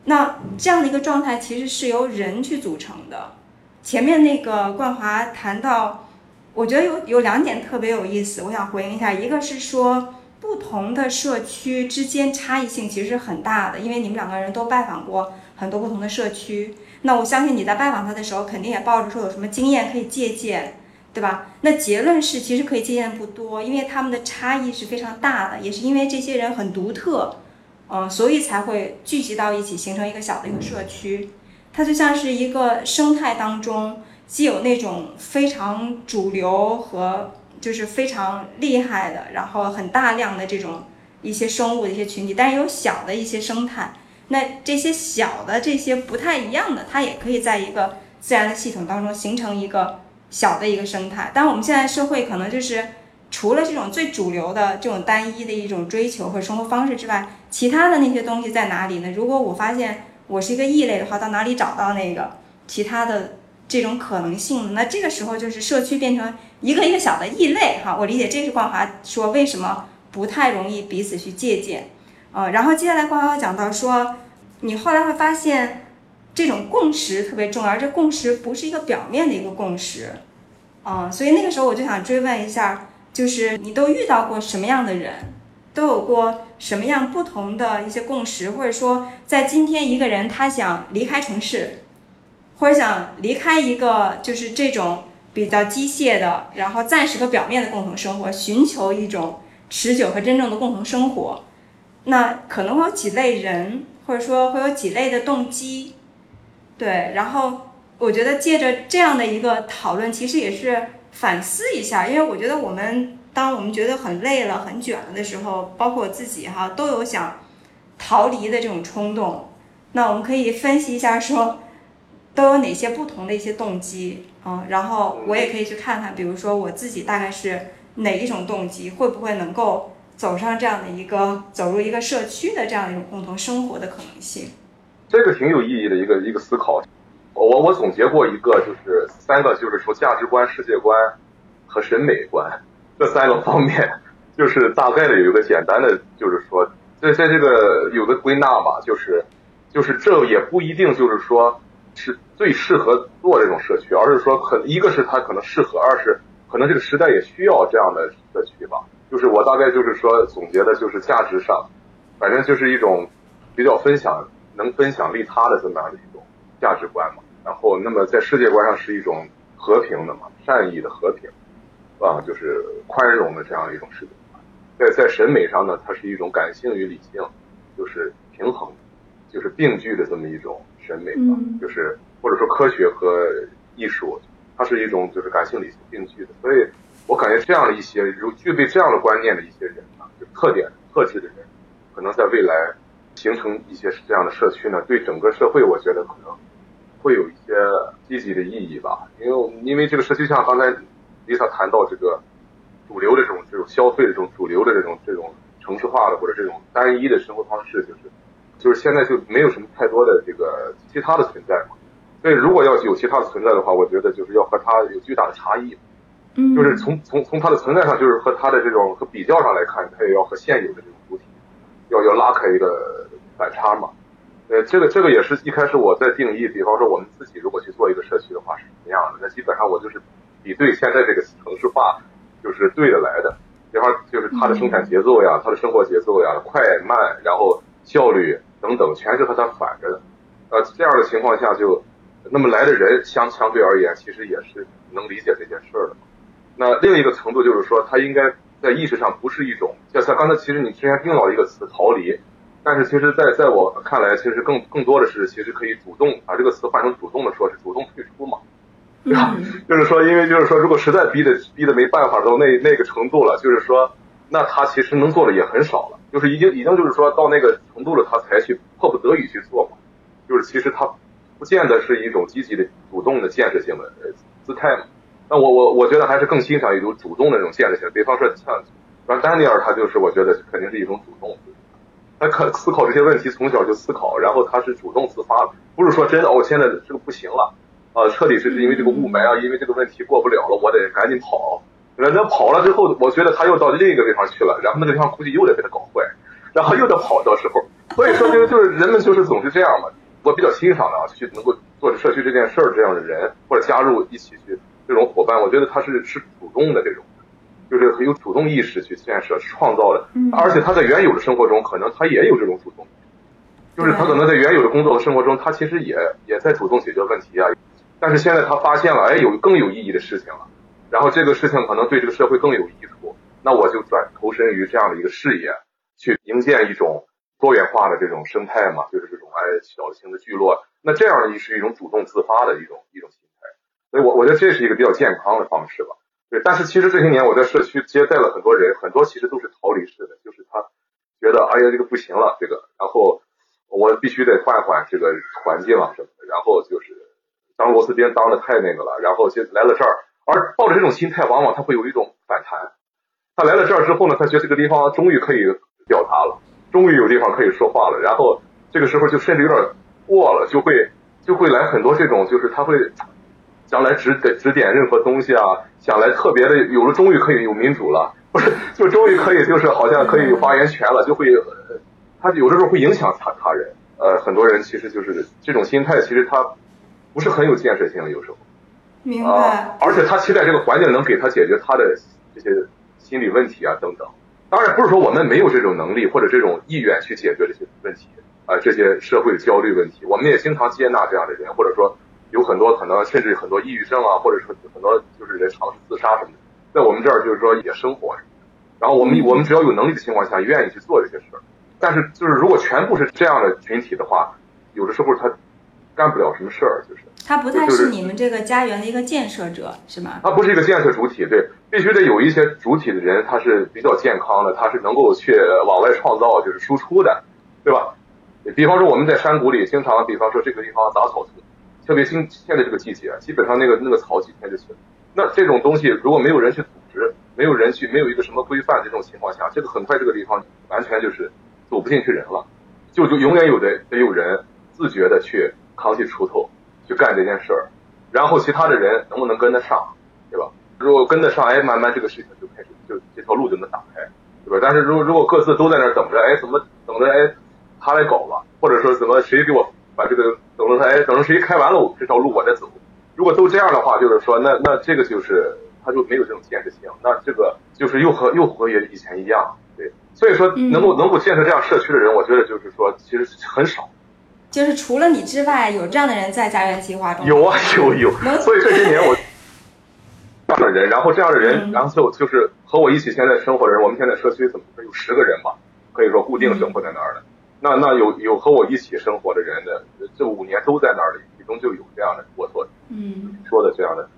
那这样的一个状态其实是由人去组成的。前面那个冠华谈到，我觉得有有两点特别有意思，我想回应一下，一个是说。不同的社区之间差异性其实是很大的，因为你们两个人都拜访过很多不同的社区。那我相信你在拜访他的时候，肯定也抱着说有什么经验可以借鉴，对吧？那结论是，其实可以借鉴不多，因为他们的差异是非常大的，也是因为这些人很独特，嗯，所以才会聚集到一起，形成一个小的一个社区。它就像是一个生态当中，既有那种非常主流和。就是非常厉害的，然后很大量的这种一些生物的一些群体，但是有小的一些生态。那这些小的这些不太一样的，它也可以在一个自然的系统当中形成一个小的一个生态。但我们现在社会可能就是除了这种最主流的这种单一的一种追求和生活方式之外，其他的那些东西在哪里呢？如果我发现我是一个异类的话，到哪里找到那个其他的？这种可能性，那这个时候就是社区变成一个一个小的异类哈。我理解这是冠华说为什么不太容易彼此去借鉴，呃，然后接下来冠华讲到说，你后来会发现这种共识特别重要，而这共识不是一个表面的一个共识，啊，所以那个时候我就想追问一下，就是你都遇到过什么样的人，都有过什么样不同的一些共识，或者说在今天一个人他想离开城市。或者想离开一个就是这种比较机械的，然后暂时和表面的共同生活，寻求一种持久和真正的共同生活，那可能会有几类人，或者说会有几类的动机，对。然后我觉得借着这样的一个讨论，其实也是反思一下，因为我觉得我们当我们觉得很累了、很卷了的时候，包括我自己哈，都有想逃离的这种冲动。那我们可以分析一下，说都有哪些不同的一些动机啊？然后我也可以去看看，比如说我自己大概是哪一种动机，会不会能够走上这样的一个走入一个社区的这样一种共同生活的可能性。这个挺有意义的一个一个思考。我我总结过一个，就是三个，就是说价值观、世界观和审美观这三个方面，就是大概的有一个简单的，就是说在在这个有个归纳吧，就是。就是这也不一定就是说是最适合做这种社区，而是说可一个是它可能适合，二是可能这个时代也需要这样的社区吧。就是我大概就是说总结的就是价值上，反正就是一种比较分享能分享利他的这么样的一种价值观嘛。然后那么在世界观上是一种和平的嘛，善意的和平啊，就是宽容的这样一种世界观。在在审美上呢，它是一种感性与理性，就是平衡。就是并具的这么一种审美吧，就是或者说科学和艺术，它是一种就是感性理性并具的。所以我感觉这样的一些有具备这样的观念的一些人啊，就特点特质的人，可能在未来形成一些这样的社区呢，对整个社会我觉得可能会有一些积极的意义吧。因为因为这个社区像刚才 Lisa 谈到这个主流的这种这种消费的这种主流的这种这种城市化的或者这种单一的生活方式，就是。就是现在就没有什么太多的这个其他的存在嘛，所以如果要有其他的存在的话，我觉得就是要和它有巨大的差异，嗯，就是从从从它的存在上，就是和它的这种和比较上来看，它也要和现有的这种主体要要拉开一个反差嘛，呃，这个这个也是一开始我在定义，比方说我们自己如果去做一个社区的话是什么样的，那基本上我就是比对现在这个城市化就是对着来的，比方就是它的生产节奏呀，它的生活节奏呀，快慢，然后效率。等等，全是和它反着的，呃，这样的情况下就，那么来的人相相对而言，其实也是能理解这件事儿的。那另一个程度就是说，他应该在意识上不是一种，就像刚才其实你之前用到一个词“逃离”，但是其实，在在我看来，其实更更多的是，其实可以主动把这个词换成主动的说，是主动退出嘛，对吧？就是说，因为就是说，如果实在逼的逼的没办法到那那个程度了，就是说。那他其实能做的也很少了，就是已经已经就是说到那个程度了，他才去迫不得已去做嘛。就是其实他不见得是一种积极的、主动的、建设性的姿态嘛。那我我我觉得还是更欣赏一种主动的这种建设性。比方说像像丹尼尔，他就是我觉得肯定是一种主动，他可思考这些问题从小就思考，然后他是主动自发的，不是说真的哦，现在这个不行了，啊，彻底是因为这个雾霾啊，因为这个问题过不了了，我得赶紧跑。人家跑了之后，我觉得他又到另一个地方去了，然后那个地方估计又得被他搞坏，然后又得跑到时候，所以说就就是人们就是总是这样嘛。我比较欣赏的啊，去能够做社区这件事儿这样的人，或者加入一起去这种伙伴，我觉得他是是主动的这种，就是很有主动意识去建设创造的，而且他在原有的生活中可能他也有这种主动，就是他可能在原有的工作和生活中，他其实也也在主动解决问题啊，但是现在他发现了，哎，有更有意义的事情了。然后这个事情可能对这个社会更有益处，那我就转投身于这样的一个事业，去营建一种多元化的这种生态嘛，就是这种哎小型的聚落。那这样是一种主动自发的一种一种心态，所以我我觉得这是一个比较健康的方式吧。对，但是其实这些年我在社区接待了很多人，很多其实都是逃离式的，就是他觉得哎呀这个不行了，这个然后我必须得换换这个环境啊什么的，然后就是当螺丝钉当的太那个了，然后就来了这儿。而抱着这种心态，往往他会有一种反弹。他来了这儿之后呢，他觉得这个地方终于可以表达了，终于有地方可以说话了。然后这个时候就甚至有点过了，就会就会来很多这种，就是他会想来指指点任何东西啊，想来特别的，有了终于可以有民主了，不是就终于可以就是好像可以有发言权了，就会他有的时候会影响他他人。呃，很多人其实就是这种心态，其实他不是很有建设性，有时候。明白，而且他期待这个环境能给他解决他的这些心理问题啊等等。当然不是说我们没有这种能力或者这种意愿去解决这些问题啊，这些社会的焦虑问题，我们也经常接纳这样的人，或者说有很多可能甚至很多抑郁症啊，或者说很多就是人尝试自杀什么的，在我们这儿就是说也生活。然后我们我们只要有能力的情况下，愿意去做这些事儿。但是就是如果全部是这样的群体的话，有的时候他干不了什么事儿，就是。他不太是你们这个家园的一个建设者，是吗？他不是一个建设主体，对，必须得有一些主体的人，他是比较健康的，他是能够去往外创造，就是输出的，对吧？比方说我们在山谷里，经常比方说这个地方杂草丛，特别新现在这个季节，基本上那个那个草几天就行。那这种东西如果没有人去组织，没有人去，没有一个什么规范的这种情况下，这个很快这个地方完全就是走不进去人了，就就永远有的得有人自觉的去扛起锄头去干这件事儿，然后其他的人能不能跟得上，对吧？如果跟得上，哎，慢慢这个事情就开始就这条路就能打开，对吧？但是如果如果各自都在那儿等着，哎，怎么等着？哎，他来搞吧，或者说怎么谁给我把这个等着他？哎，等着谁开完了这条路我再走。如果都这样的话，就是说，那那这个就是他就没有这种建设性，那这个就是又和又和也以前一样，对。所以说，能够能够建设这样社区的人，我觉得就是说，其实很少。就是除了你之外，有这样的人在家园计划中？有啊，有有。所以这些年我这样的人，然后这样的人，然后就就是和我一起现在生活的人，我们现在社区怎么说有十个人吧，可以说固定生活在那儿的。那那有有和我一起生活的人的，这五年都在那儿的，其中就有这样的我所。嗯，说的这样的。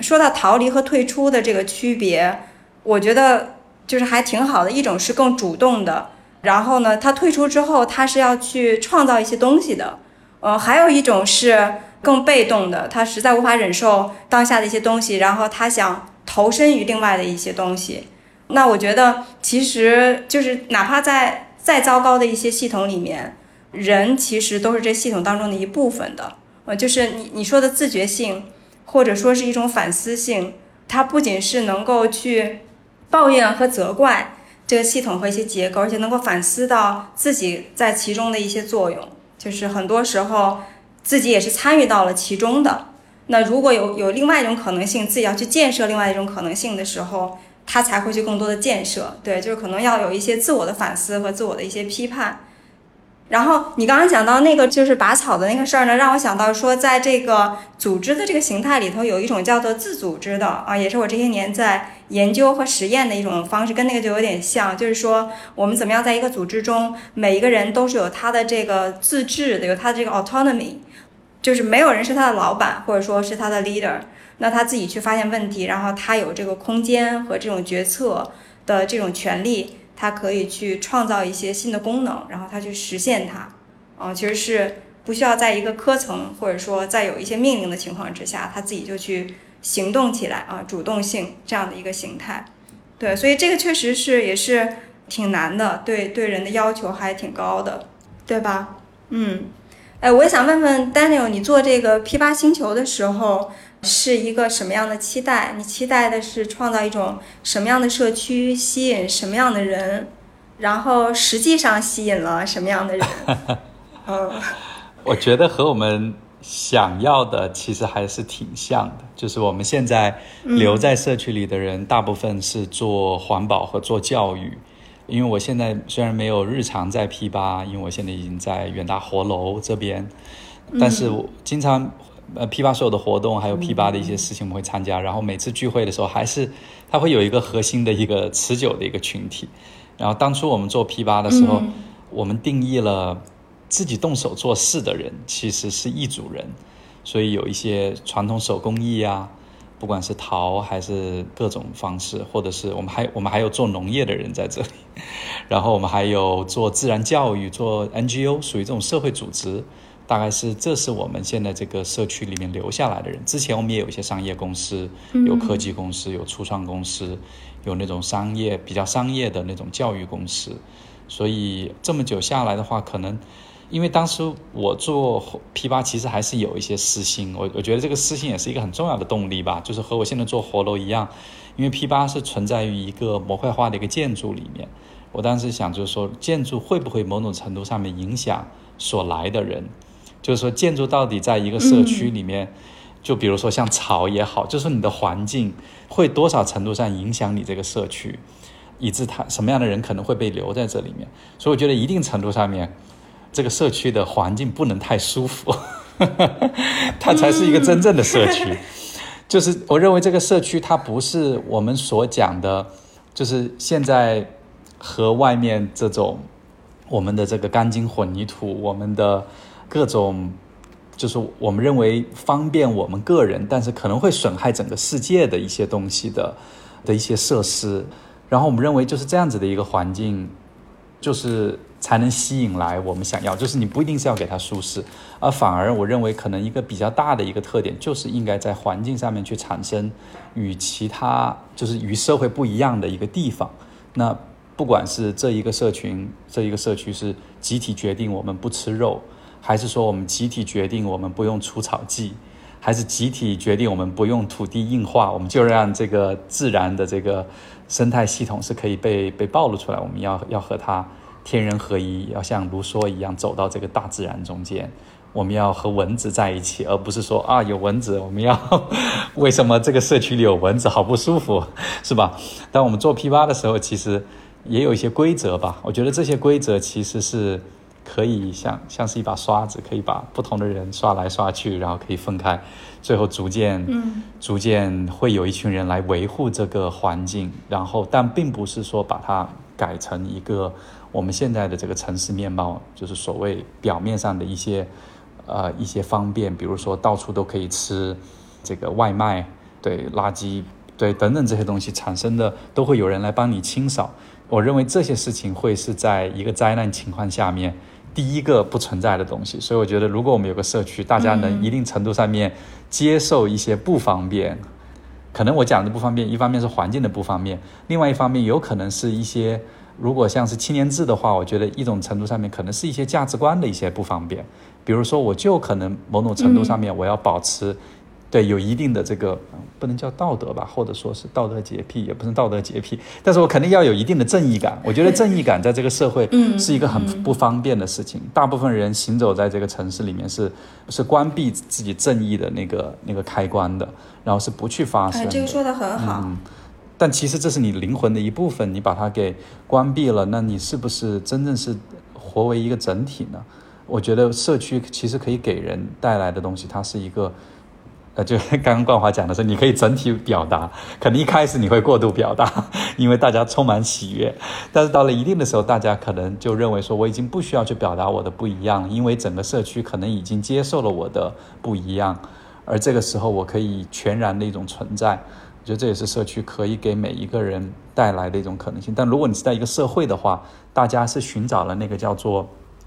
说到逃离和退出的这个区别，我觉得就是还挺好的。一种是更主动的，然后呢，他退出之后，他是要去创造一些东西的。呃，还有一种是更被动的，他实在无法忍受当下的一些东西，然后他想投身于另外的一些东西。那我觉得，其实就是哪怕在再糟糕的一些系统里面，人其实都是这系统当中的一部分的。呃，就是你你说的自觉性，或者说是一种反思性，它不仅是能够去抱怨和责怪这个系统和一些结构，而且能够反思到自己在其中的一些作用。就是很多时候自己也是参与到了其中的。那如果有有另外一种可能性，自己要去建设另外一种可能性的时候，他才会去更多的建设。对，就是可能要有一些自我的反思和自我的一些批判。然后你刚刚讲到那个就是拔草的那个事儿呢，让我想到说，在这个组织的这个形态里头，有一种叫做自组织的啊，也是我这些年在研究和实验的一种方式，跟那个就有点像，就是说我们怎么样在一个组织中，每一个人都是有他的这个自治的，有他的这个 autonomy，就是没有人是他的老板或者说是他的 leader，那他自己去发现问题，然后他有这个空间和这种决策的这种权利。它可以去创造一些新的功能，然后它去实现它，啊，其实是不需要在一个科层或者说在有一些命令的情况之下，它自己就去行动起来啊，主动性这样的一个形态，对，所以这个确实是也是挺难的，对对人的要求还挺高的，对吧？嗯，哎，我也想问问 Daniel，你做这个 P 八星球的时候。是一个什么样的期待？你期待的是创造一种什么样的社区，吸引什么样的人？然后实际上吸引了什么样的人？嗯，我觉得和我们想要的其实还是挺像的。就是我们现在留在社区里的人，大部分是做环保和做教育。因为我现在虽然没有日常在 P 八，因为我现在已经在远大活楼这边，但是我经常。呃，P 八所有的活动，还有 P 八的一些事情，我们会参加。然后每次聚会的时候，还是它会有一个核心的一个持久的一个群体。然后当初我们做 P 八的时候，我们定义了自己动手做事的人其实是一组人，所以有一些传统手工艺啊，不管是陶还是各种方式，或者是我们还我们还有做农业的人在这里，然后我们还有做自然教育、做 NGO，属于这种社会组织。大概是，这是我们现在这个社区里面留下来的人。之前我们也有一些商业公司，有科技公司，有初创公司，有那种商业比较商业的那种教育公司。所以这么久下来的话，可能因为当时我做 P 八，其实还是有一些私心。我我觉得这个私心也是一个很重要的动力吧，就是和我现在做活楼一样，因为 P 八是存在于一个模块化的一个建筑里面。我当时想就是说，建筑会不会某种程度上面影响所来的人？就是说，建筑到底在一个社区里面，就比如说像草也好，就是你的环境会多少程度上影响你这个社区，以致他什么样的人可能会被留在这里面。所以我觉得一定程度上面，这个社区的环境不能太舒服，它才是一个真正的社区。就是我认为这个社区它不是我们所讲的，就是现在和外面这种我们的这个钢筋混凝土，我们的。各种就是我们认为方便我们个人，但是可能会损害整个世界的一些东西的的一些设施，然后我们认为就是这样子的一个环境，就是才能吸引来我们想要。就是你不一定是要给它舒适，而反而我认为可能一个比较大的一个特点，就是应该在环境上面去产生与其他就是与社会不一样的一个地方。那不管是这一个社群，这一个社区是集体决定我们不吃肉，还是说我们集体决定我们不用除草剂，还是集体决定我们不用土地硬化，我们就让这个自然的这个生态系统是可以被被暴露出来。我们要要和它天人合一，要像卢梭一样走到这个大自然中间。我们要和蚊子在一起，而不是说啊有蚊子，我们要 为什么这个社区里有蚊子，好不舒服，是吧？当我们做 P 八的时候，其实也有一些规则吧。我觉得这些规则其实是可以像像是一把刷子，可以把不同的人刷来刷去，然后可以分开，最后逐渐嗯逐渐会有一群人来维护这个环境，然后但并不是说把它改成一个我们现在的这个城市面貌，就是所谓表面上的一些。呃，一些方便，比如说到处都可以吃这个外卖，对垃圾，对等等这些东西产生的，都会有人来帮你清扫。我认为这些事情会是在一个灾难情况下面第一个不存在的东西。所以我觉得，如果我们有个社区，大家能一定程度上面接受一些不方便，可能我讲的不方便，一方面是环境的不方便，另外一方面有可能是一些。如果像是青年制的话，我觉得一种程度上面可能是一些价值观的一些不方便，比如说我就可能某种程度上面我要保持，对有一定的这个不能叫道德吧，或者说是道德洁癖，也不是道德洁癖，但是我肯定要有一定的正义感。我觉得正义感在这个社会是一个很不方便的事情。大部分人行走在这个城市里面是是关闭自己正义的那个那个开关的，然后是不去发声。这个说的很好。但其实这是你灵魂的一部分，你把它给关闭了，那你是不是真正是活为一个整体呢？我觉得社区其实可以给人带来的东西，它是一个，呃，就 刚刚冠华讲的是，你可以整体表达，可能一开始你会过度表达，因为大家充满喜悦，但是到了一定的时候，大家可能就认为说，我已经不需要去表达我的不一样，因为整个社区可能已经接受了我的不一样，而这个时候我可以全然的一种存在。我觉得这也是社区可以给每一个人带来的一种可能性。但如果你是在一个社会的话，大家是寻找了那个叫做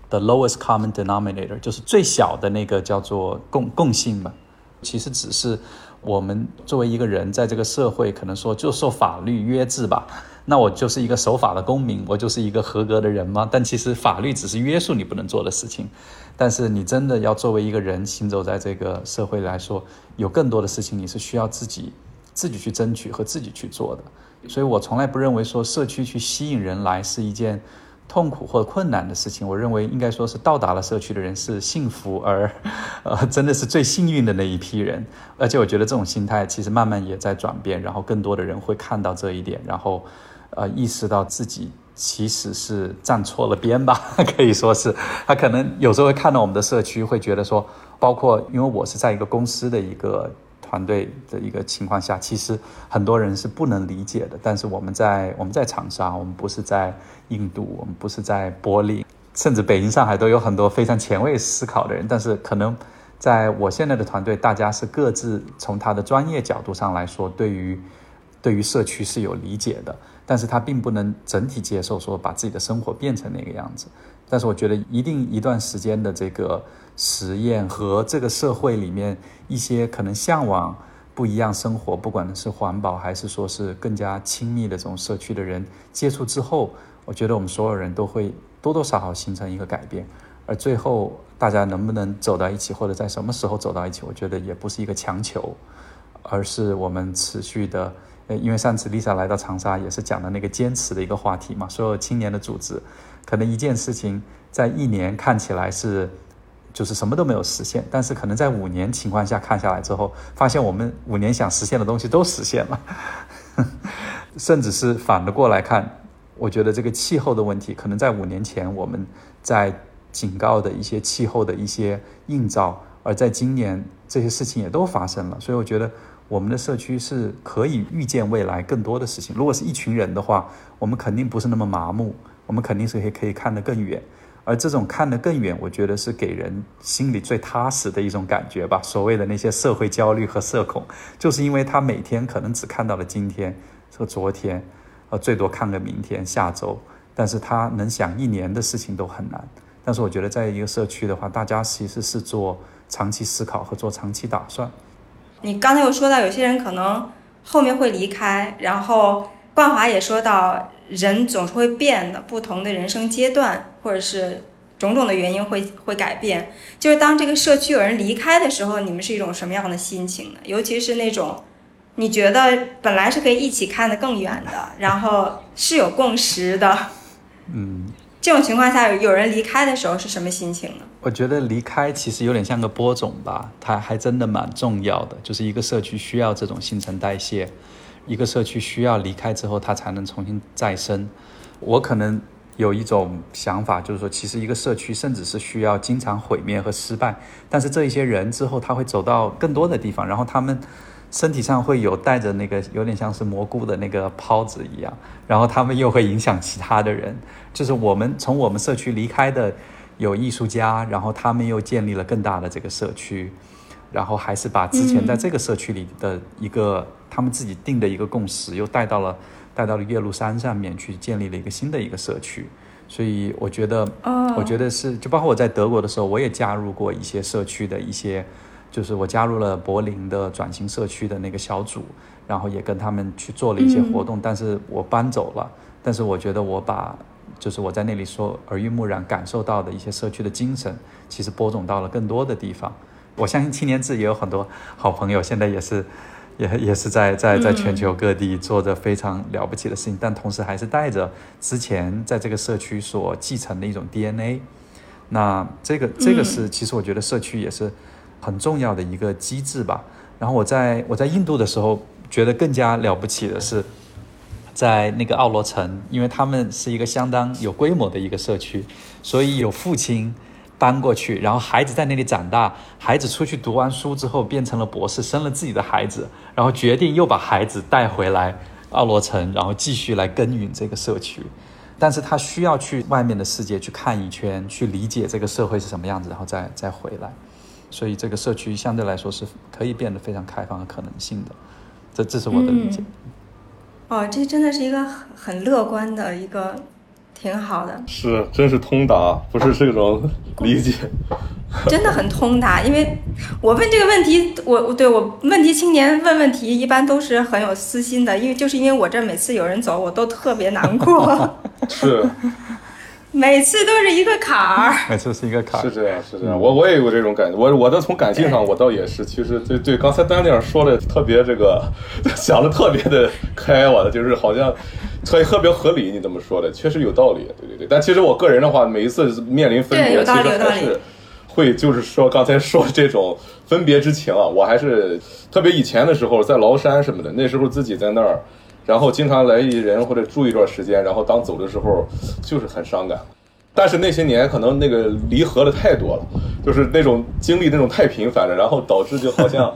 the lowest common denominator，就是最小的那个叫做共共性嘛。其实只是我们作为一个人在这个社会，可能说就受法律约制吧。那我就是一个守法的公民，我就是一个合格的人吗？但其实法律只是约束你不能做的事情。但是你真的要作为一个人行走在这个社会来说，有更多的事情你是需要自己。自己去争取和自己去做的，所以我从来不认为说社区去吸引人来是一件痛苦或困难的事情。我认为应该说是到达了社区的人是幸福而，呃，真的是最幸运的那一批人。而且我觉得这种心态其实慢慢也在转变，然后更多的人会看到这一点，然后，呃，意识到自己其实是站错了边吧，可以说是他可能有时候会看到我们的社区，会觉得说，包括因为我是在一个公司的一个。团队的一个情况下，其实很多人是不能理解的。但是我们在我们在长沙，我们不是在印度，我们不是在柏林，甚至北京、上海都有很多非常前卫思考的人。但是可能在我现在的团队，大家是各自从他的专业角度上来说，对于对于社区是有理解的，但是他并不能整体接受说把自己的生活变成那个样子。但是我觉得一定一段时间的这个。实验和这个社会里面一些可能向往不一样生活，不管是环保还是说是更加亲密的这种社区的人接触之后，我觉得我们所有人都会多多少少形成一个改变。而最后大家能不能走到一起，或者在什么时候走到一起，我觉得也不是一个强求，而是我们持续的。呃，因为上次 Lisa 来到长沙也是讲的那个坚持的一个话题嘛，所有青年的组织，可能一件事情在一年看起来是。就是什么都没有实现，但是可能在五年情况下看下来之后，发现我们五年想实现的东西都实现了，甚至是反的过来看，我觉得这个气候的问题，可能在五年前我们在警告的一些气候的一些映照，而在今年这些事情也都发生了，所以我觉得我们的社区是可以预见未来更多的事情。如果是一群人的话，我们肯定不是那么麻木，我们肯定是可以可以看得更远。而这种看得更远，我觉得是给人心里最踏实的一种感觉吧。所谓的那些社会焦虑和社恐，就是因为他每天可能只看到了今天和昨天，呃，最多看个明天、下周，但是他能想一年的事情都很难。但是我觉得在一个社区的话，大家其实是做长期思考和做长期打算。你刚才又说到有些人可能后面会离开，然后冠华也说到人总是会变的，不同的人生阶段或者是种种的原因会会改变。就是当这个社区有人离开的时候，你们是一种什么样的心情呢？尤其是那种你觉得本来是可以一起看得更远的，然后是有共识的，嗯，这种情况下有人离开的时候是什么心情呢？我觉得离开其实有点像个播种吧，它还真的蛮重要的。就是一个社区需要这种新陈代谢，一个社区需要离开之后，它才能重新再生。我可能有一种想法，就是说，其实一个社区甚至是需要经常毁灭和失败，但是这一些人之后他会走到更多的地方，然后他们身体上会有带着那个有点像是蘑菇的那个孢子一样，然后他们又会影响其他的人。就是我们从我们社区离开的。有艺术家，然后他们又建立了更大的这个社区，然后还是把之前在这个社区里的一个他们自己定的一个共识，又带到了带到了岳麓山上面去建立了一个新的一个社区。所以我觉得，我觉得是就包括我在德国的时候，我也加入过一些社区的一些，就是我加入了柏林的转型社区的那个小组，然后也跟他们去做了一些活动。但是我搬走了，但是我觉得我把。就是我在那里说耳濡目染感受到的一些社区的精神，其实播种到了更多的地方。我相信青年志也有很多好朋友，现在也是，也也是在在在全球各地做着非常了不起的事情，但同时还是带着之前在这个社区所继承的一种 DNA。那这个这个是其实我觉得社区也是很重要的一个机制吧。然后我在我在印度的时候，觉得更加了不起的是。在那个奥罗城，因为他们是一个相当有规模的一个社区，所以有父亲搬过去，然后孩子在那里长大。孩子出去读完书之后，变成了博士，生了自己的孩子，然后决定又把孩子带回来奥罗城，然后继续来耕耘这个社区。但是他需要去外面的世界去看一圈，去理解这个社会是什么样子，然后再再回来。所以这个社区相对来说是可以变得非常开放和可能性的。这这是我的理解。哦，这真的是一个很很乐观的一个，挺好的。是，真是通达，不是这种 理解。真的很通达，因为我问这个问题，我我对我问题青年问问题，一般都是很有私心的，因为就是因为我这每次有人走，我都特别难过。是。每次都是一个坎儿，每次是一个坎儿，是这样，是这样。我我也有这种感觉，我我的从感性上，我倒也是，其实对对，刚才丹尼尔说的特别这个，想的特别的开，我的就是好像特特别合理。你这么说的？确实有道理，对对对。但其实我个人的话，每一次面临分别，其实还是会就是说刚才说这种分别之情啊，我还是特别以前的时候在崂山什么的，那时候自己在那儿。然后经常来一人或者住一段时间，然后当走的时候就是很伤感。但是那些年可能那个离合的太多了，就是那种经历那种太频繁了，然后导致就好像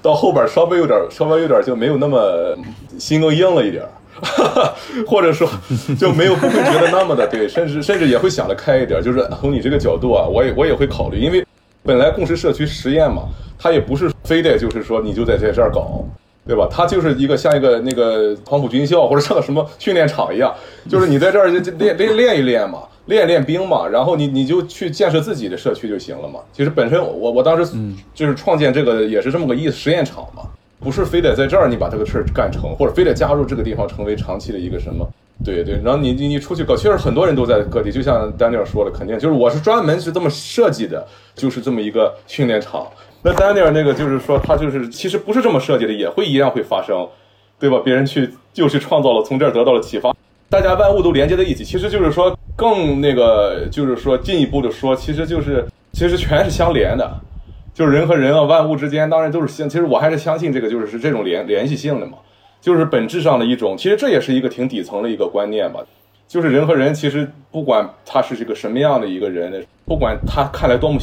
到后边稍微有点稍微有点就没有那么心更硬了一点，或者说 就没有不会觉得那么的对，甚至甚至也会想得开一点，就是从你这个角度啊，我也我也会考虑，因为本来共识社区实验嘛，它也不是非得就是说你就在在这儿搞。对吧？它就是一个像一个那个黄埔军校或者像个什么训练场一样，就是你在这儿练练练一练嘛，练练兵嘛，然后你你就去建设自己的社区就行了嘛。其实本身我我当时就是创建这个也是这么个意思，实验场嘛，不是非得在这儿你把这个事儿干成，或者非得加入这个地方成为长期的一个什么？对对。然后你你你出去搞，确实很多人都在各地，就像丹尼尔说的，肯定就是我是专门是这么设计的，就是这么一个训练场。那丹尼尔那个就是说，他就是其实不是这么设计的，也会一样会发生，对吧？别人去就是创造了，从这儿得到了启发，大家万物都连接在一起，其实就是说更那个，就是说进一步的说，其实就是其实全是相连的，就是人和人啊，万物之间当然都是相，其实我还是相信这个就是是这种联联系性的嘛，就是本质上的一种，其实这也是一个挺底层的一个观念吧，就是人和人其实不管他是一个什么样的一个人，不管他看来多么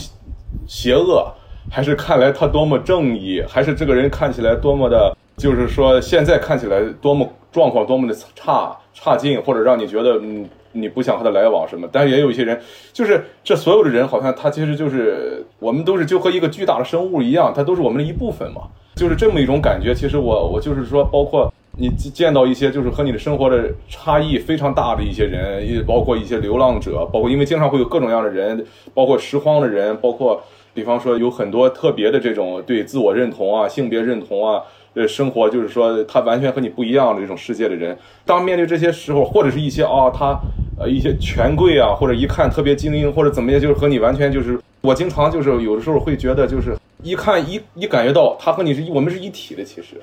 邪恶。还是看来他多么正义，还是这个人看起来多么的，就是说现在看起来多么状况多么的差差劲，或者让你觉得嗯你不想和他来往什么。但是也有一些人，就是这所有的人好像他其实就是我们都是就和一个巨大的生物一样，他都是我们的一部分嘛，就是这么一种感觉。其实我我就是说，包括你见到一些就是和你的生活的差异非常大的一些人，也包括一些流浪者，包括因为经常会有各种各样的人，包括拾荒的人，包括比方说有很多特别的这种对自我认同啊、性别认同啊。呃，生活就是说，他完全和你不一样的这种世界的人，当面对这些时候，或者是一些啊，他呃一些权贵啊，或者一看特别精英，或者怎么样，就是和你完全就是，我经常就是有的时候会觉得，就是一看一一感觉到他和你是我们是一体的，其实，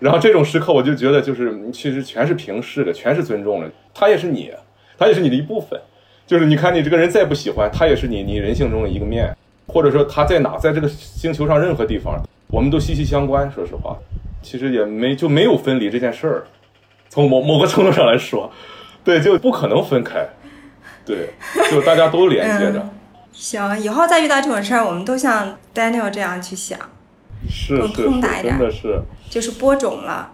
然后这种时刻我就觉得就是其实全是平视的，全是尊重的，他也是你，他也是你的一部分，就是你看你这个人再不喜欢，他也是你你人性中的一个面，或者说他在哪，在这个星球上任何地方。我们都息息相关，说实话，其实也没就没有分离这件事儿。从某某个程度上来说，对，就不可能分开，对，就大家都连接着。行，以后再遇到这种事儿，我们都像 Daniel 这样去想，是更通达一点，真的是，就是播种了。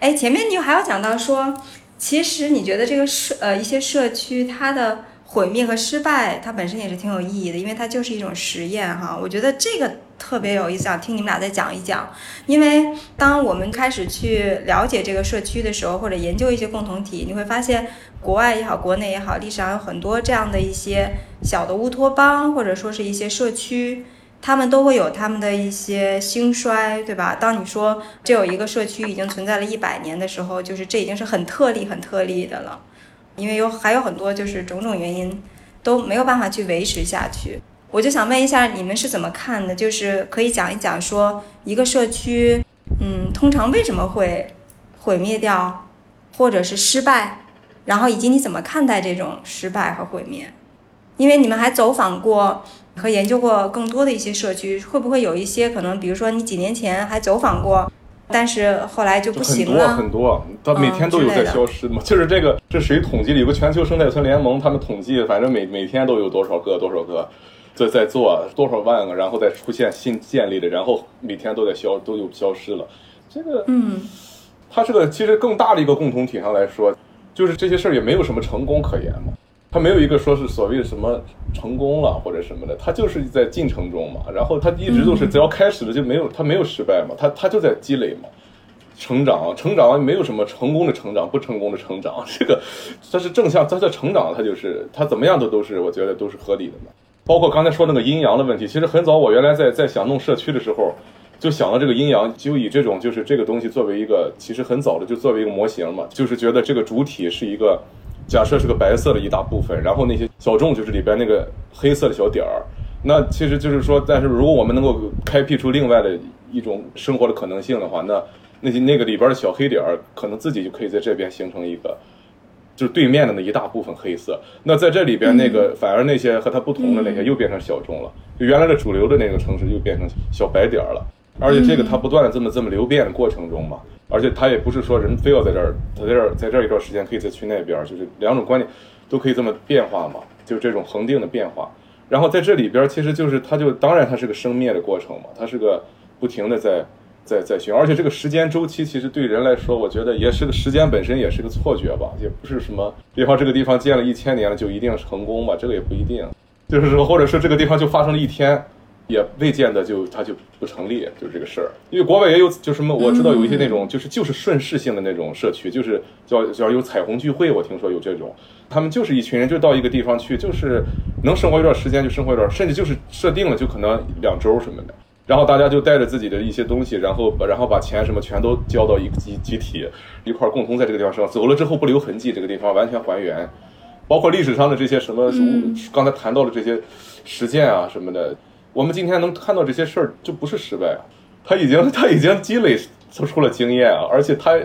哎，前面你还要讲到说，其实你觉得这个社呃一些社区它的毁灭和失败，它本身也是挺有意义的，因为它就是一种实验哈。我觉得这个。特别有意思，想听你们俩再讲一讲。因为当我们开始去了解这个社区的时候，或者研究一些共同体，你会发现，国外也好，国内也好，历史上有很多这样的一些小的乌托邦，或者说是一些社区，他们都会有他们的一些兴衰，对吧？当你说这有一个社区已经存在了一百年的时候，就是这已经是很特例、很特例的了，因为有还有很多就是种种原因都没有办法去维持下去。我就想问一下，你们是怎么看的？就是可以讲一讲，说一个社区，嗯，通常为什么会毁灭掉，或者是失败，然后以及你怎么看待这种失败和毁灭？因为你们还走访过和研究过更多的一些社区，会不会有一些可能，比如说你几年前还走访过，但是后来就不行了？很多很多，它每天都有在消失嘛。就是这个，这谁统计的？有个全球生态村联盟，他们统计，反正每每天都有多少个，多少个。在在做多少万个，然后再出现新建立的，然后每天都在消，都有消失了。这个，嗯，它是个其实更大的一个共同体上来说，就是这些事儿也没有什么成功可言嘛。它没有一个说是所谓的什么成功了或者什么的，它就是在进程中嘛。然后它一直都是只要开始了就没有，它没有失败嘛，它它就在积累嘛，成长成长没有什么成功的成长，不成功的成长，这个它是正向，它在成长，它就是它怎么样的都是我觉得都是合理的嘛。包括刚才说那个阴阳的问题，其实很早我原来在在想弄社区的时候，就想到这个阴阳，就以这种就是这个东西作为一个，其实很早的就作为一个模型嘛，就是觉得这个主体是一个，假设是个白色的一大部分，然后那些小众就是里边那个黑色的小点儿，那其实就是说，但是如果我们能够开辟出另外的一种生活的可能性的话，那那些那个里边的小黑点儿可能自己就可以在这边形成一个。就是对面的那一大部分黑色，那在这里边那个反而那些和它不同的那些又变成小众了，就原来的主流的那个城市又变成小白点儿了，而且这个它不断的这么这么流变的过程中嘛，而且它也不是说人非要在这儿，在这儿在这儿一段时间可以再去那边，就是两种观念都可以这么变化嘛，就是这种恒定的变化，然后在这里边其实就是它就当然它是个生灭的过程嘛，它是个不停的在。在在循，而且这个时间周期其实对人来说，我觉得也是个时间本身也是个错觉吧，也不是什么。比方这个地方建了一千年了，就一定成功吧？这个也不一定。就是说，或者是这个地方就发生了一天，也未见得就它就不成立，就是这个事儿。因为国外也有，就什么我知道有一些那种就是就是顺势性的那种社区，就是叫叫有彩虹聚会，我听说有这种，他们就是一群人就到一个地方去，就是能生活一段时间就生活一段，甚至就是设定了就可能两周什么的。然后大家就带着自己的一些东西，然后把然后把钱什么全都交到一个集集体一块儿，共同在这个地方生活。走了之后不留痕迹，这个地方完全还原，包括历史上的这些什么，刚才谈到的这些实践啊什么的，我们今天能看到这些事儿，就不是失败啊，他已经他已经积累出了经验啊，而且他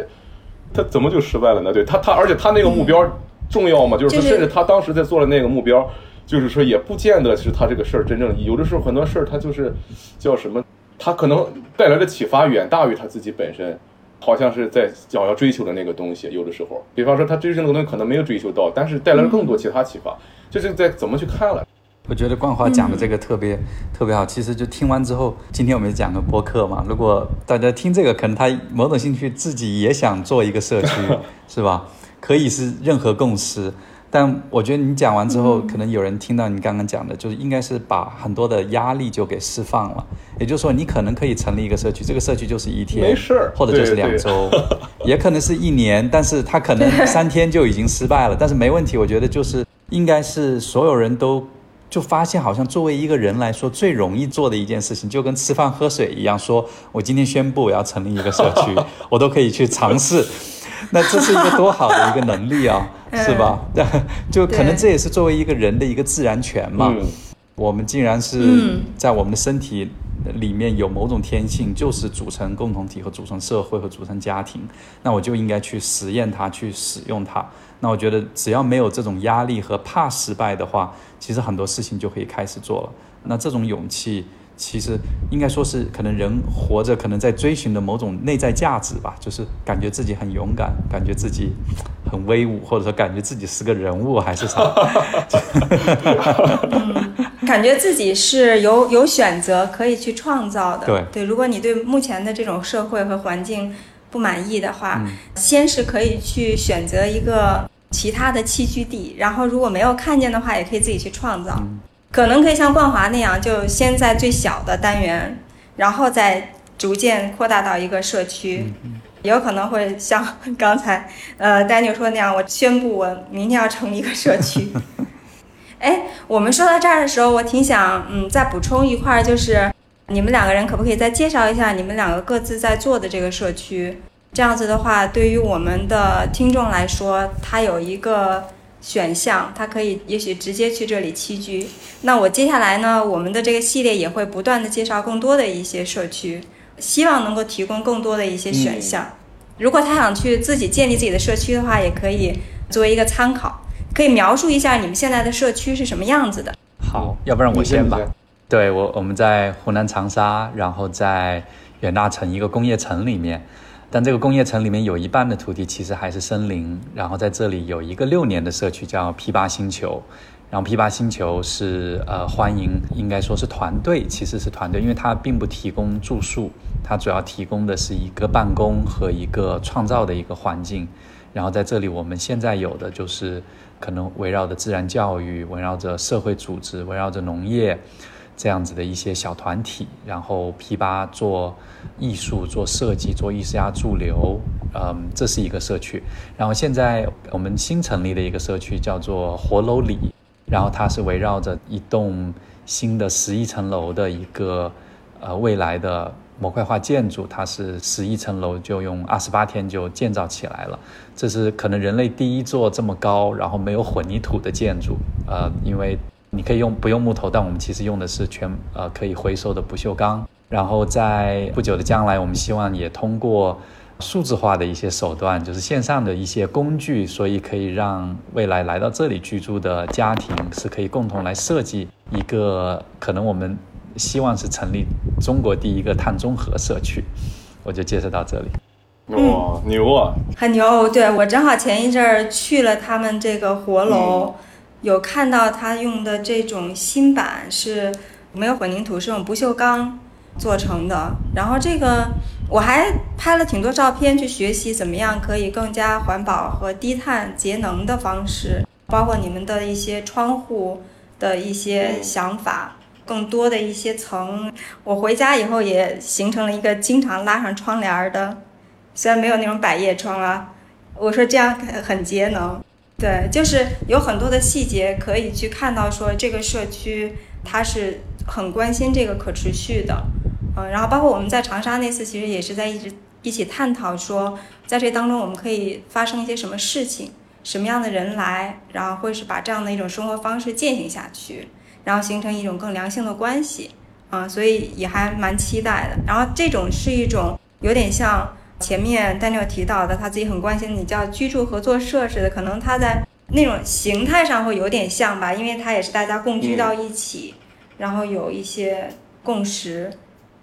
他怎么就失败了呢？对他他而且他那个目标重要吗？就是说，甚至他当时在做的那个目标。就是说，也不见得是他这个事儿真正有的时候很多事儿，他就是叫什么，他可能带来的启发远大于他自己本身，好像是在想要追求的那个东西。有的时候，比方说他追求那个东西可能没有追求到，但是带来了更多其他启发，就是在怎么去看了。我觉得冠华讲的这个特别特别好。其实就听完之后，今天我们讲个播客嘛，如果大家听这个，可能他某种兴趣自己也想做一个社区，是吧？可以是任何共识。但我觉得你讲完之后，可能有人听到你刚刚讲的，就是应该是把很多的压力就给释放了。也就是说，你可能可以成立一个社区，这个社区就是一天，没事儿或者就是两周，也可能是一年，但是他可能三天就已经失败了，但是没问题。我觉得就是应该是所有人都就发现，好像作为一个人来说，最容易做的一件事情，就跟吃饭喝水一样，说我今天宣布我要成立一个社区，我都可以去尝试。那这是一个多好的一个能力啊，是吧？就可能这也是作为一个人的一个自然权嘛。嗯我们竟然是在我们的身体里面有某种天性，就是组成共同体和组成社会和组成家庭，那我就应该去实验它，去使用它。那我觉得只要没有这种压力和怕失败的话，其实很多事情就可以开始做了。那这种勇气。其实应该说是可能人活着，可能在追寻的某种内在价值吧，就是感觉自己很勇敢，感觉自己很威武，或者说感觉自己是个人物，还是啥？嗯，感觉自己是有有选择可以去创造的。对对，如果你对目前的这种社会和环境不满意的话，嗯先是可以去选择一个其他的栖居地，然后如果没有看见的话，也可以自己去创造。可能可以像冠华那样，就先在最小的单元，然后再逐渐扩大到一个社区。也有可能会像 刚才呃 Daniel 说那样，我宣布我明天要成立一个社区。哎，我们说到这儿的时候，我挺想嗯再补充一块儿，就是你们两个人可不可以再介绍一下你们两个各自在做的这个社区？这样子的话，对于我们的听众来说，他有一个选项，他可以也许直接去这里栖居。那我接下来呢，我们的这个系列也会不断的介绍更多的一些社区，希望能够提供更多的一些选项。如果他想去自己建立自己的社区的话，也可以作为一个参考，可以描述一下你们现在的社区是什么样子的。好，要不然我先先吧。对我，我们在湖南长沙，然后在远大城一个工业城里面，但这个工业城里面有一半的土地其实还是森林，然后在这里有一个六年的社区叫 P 八星球，然后 P 八星球是呃欢迎，应该说是团队，其实是团队，因为它并不提供住宿，它主要提供的是一个办公和一个创造的一个环境。然后在这里，我们现在有的就是可能围绕着自然教育，围绕着社会组织，围绕着农业这样子的一些小团体，然后 P 八做艺术、做设计、做艺术家驻留，嗯，这是一个社区。然后现在我们新成立的一个社区叫做活楼里，然后它是围绕着一栋新的十一层楼的一个呃未来的模块化建筑，它是十一层楼就用二十八天就建造起来了。这是可能人类第一座这么高，然后没有混凝土的建筑。呃，因为你可以用不用木头，但我们其实用的是全呃可以回收的不锈钢。然后在不久的将来，我们希望也通过数字化的一些手段，就是线上的一些工具，所以可以让未来来到这里居住的家庭是可以共同来设计一个可能我们希望是成立中国第一个碳中和社区。我就介绍到这里。哇，牛啊！很牛，对我正好前一阵儿去了他们这个活楼，有看到他用的这种新板是没有混凝土，是用不锈钢做成的。然后这个我还拍了挺多照片去学习怎么样可以更加环保和低碳节能的方式，包括你们的一些窗户的一些想法。更多的一些层，我回家以后也形成了一个经常拉上窗帘的，虽然没有那种百叶窗啊，我说这样很节能。对，就是有很多的细节可以去看到，说这个社区它是很关心这个可持续的，嗯，然后包括我们在长沙那次，其实也是在一直一起探讨说，在这当中我们可以发生一些什么事情，什么样的人来，然后会是把这样的一种生活方式践行下去，然后形成一种更良性的关系，啊、所以也还蛮期待的。然后这种是一种有点像。前面 Daniel 提到的，他自己很关心你叫居住合作社似的，可能他在那种形态上会有点像吧，因为它也是大家共居到一起，然后有一些共识，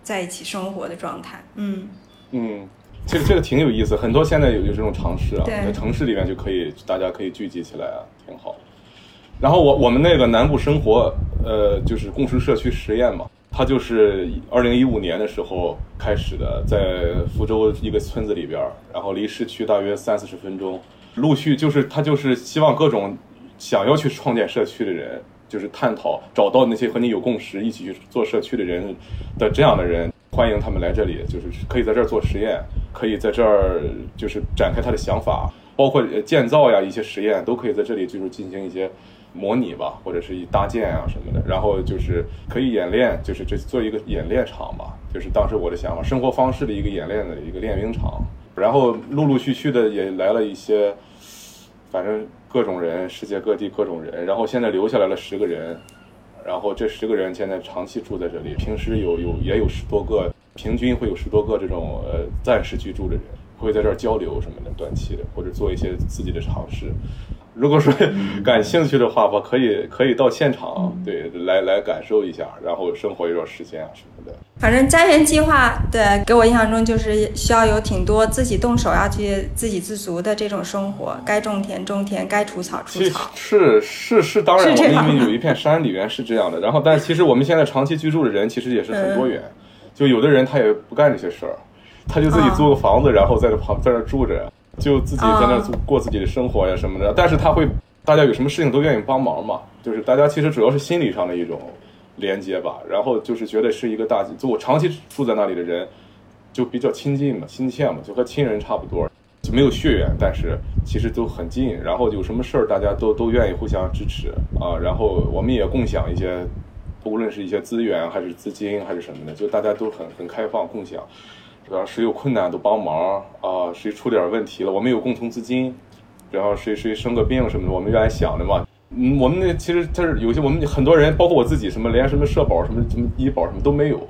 在一起生活的状态。嗯，嗯，这个这个挺有意思，很多现在有有这种尝试啊，对在城市里面就可以，大家可以聚集起来啊，挺好。然后我我们那个南部生活，呃，就是共识社区实验嘛，他就是二零一五年的时候开始的，在福州一个村子里边儿，然后离市区大约三四十分钟，陆续就是他就是希望各种想要去创建社区的人，就是探讨找到那些和你有共识、一起去做社区的人的这样的人，欢迎他们来这里，就是可以在这儿做实验，可以在这儿就是展开他的想法，包括建造呀一些实验都可以在这里就是进行一些模拟吧，或者是一搭建啊什么的，然后就是可以演练，就是这做一个演练场吧，就是当时我的想法，生活方式的一个演练的一个练兵场，然后陆陆续续的也来了一些，反正。各种人，世界各地各种人，然后现在留下来了十个人，然后这十个人现在长期住在这里，平时有有也有十多个，平均会有十多个这种呃暂时居住的人，会在这儿交流什么的，短期的或者做一些自己的尝试。如果说感兴趣的话吧，可以可以到现场，对，来来感受一下，然后生活一段时间啊什么的。反正家园计划对给我印象中就是需要有挺多自己动手要去自给自足的这种生活，该种田种田，该除草除草。是是是，当然，我们因为有一片山里面是这样的。然后，但其实我们现在长期居住的人其实也是很多元，就有的人他也不干这些事儿，他就自己租个房子，然后在这旁在那住着。就自己在那过自己的生活呀什么的，但是他会，大家有什么事情都愿意帮忙嘛，就是大家其实主要是心理上的一种连接吧，然后就是觉得是一个大，就我长期住在那里的人，就比较亲近嘛，亲切嘛，就和亲人差不多，就没有血缘，但是其实都很近，然后有什么事儿大家都都愿意互相支持啊，然后我们也共享一些，无论是一些资源还是资金还是什么的，就大家都很很开放共享。然后谁有困难都帮忙啊，谁出点问题了，我们有共同资金。然后谁谁生个病什么的，我们原来想的嘛。嗯，我们那其实他是有些我们很多人，包括我自己，什么连什么社保、什么什么医保什么都没有。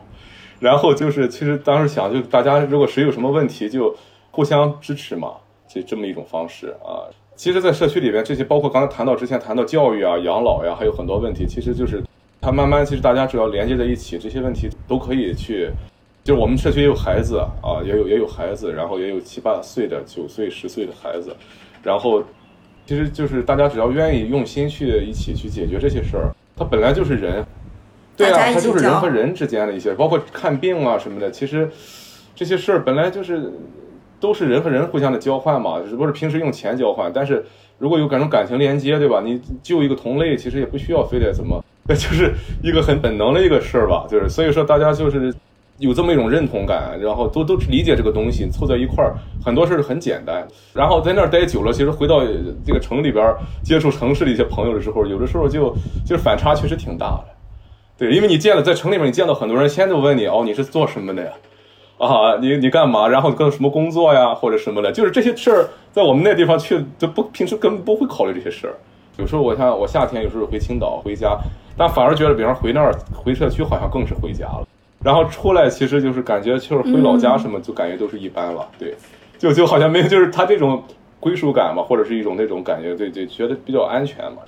然后就是其实当时想，就大家如果谁有什么问题，就互相支持嘛，就这么一种方式啊。其实，在社区里边，这些包括刚才谈到之前谈到教育啊、养老呀，还有很多问题，其实就是它慢慢其实大家只要连接在一起，这些问题都可以去。就是我们社区也有孩子啊，也有也有孩子，然后也有七八岁的、九岁、十岁的孩子，然后，其实就是大家只要愿意用心去一起去解决这些事儿，它本来就是人，对啊，它就是人和人之间的一些，包括看病啊什么的，其实这些事儿本来就是都是人和人互相的交换嘛，只不过是平时用钱交换，但是如果有各种感情连接，对吧？你救一个同类，其实也不需要非得怎么，那 就是一个很本能的一个事儿吧，就是所以说大家就是。有这么一种认同感，然后都都理解这个东西，凑在一块儿，很多事儿很简单。然后在那儿待久了，其实回到这个城里边接触城市的一些朋友的时候，有的时候就就是反差确实挺大的。对，因为你见了在城里面，你见到很多人，先就问你哦，你是做什么的呀？啊，你你干嘛？然后干什么工作呀，或者什么的？就是这些事儿，在我们那地方去就不平时根本不会考虑这些事儿。有时候我像我夏天有时候回青岛回家，但反而觉得，比方回那儿回社区，好像更是回家了。然后出来，其实就是感觉，就是回老家什么，就感觉都是一般了。对，就就好像没有，就是他这种归属感嘛，或者是一种那种感觉，对对，觉得比较安全嘛。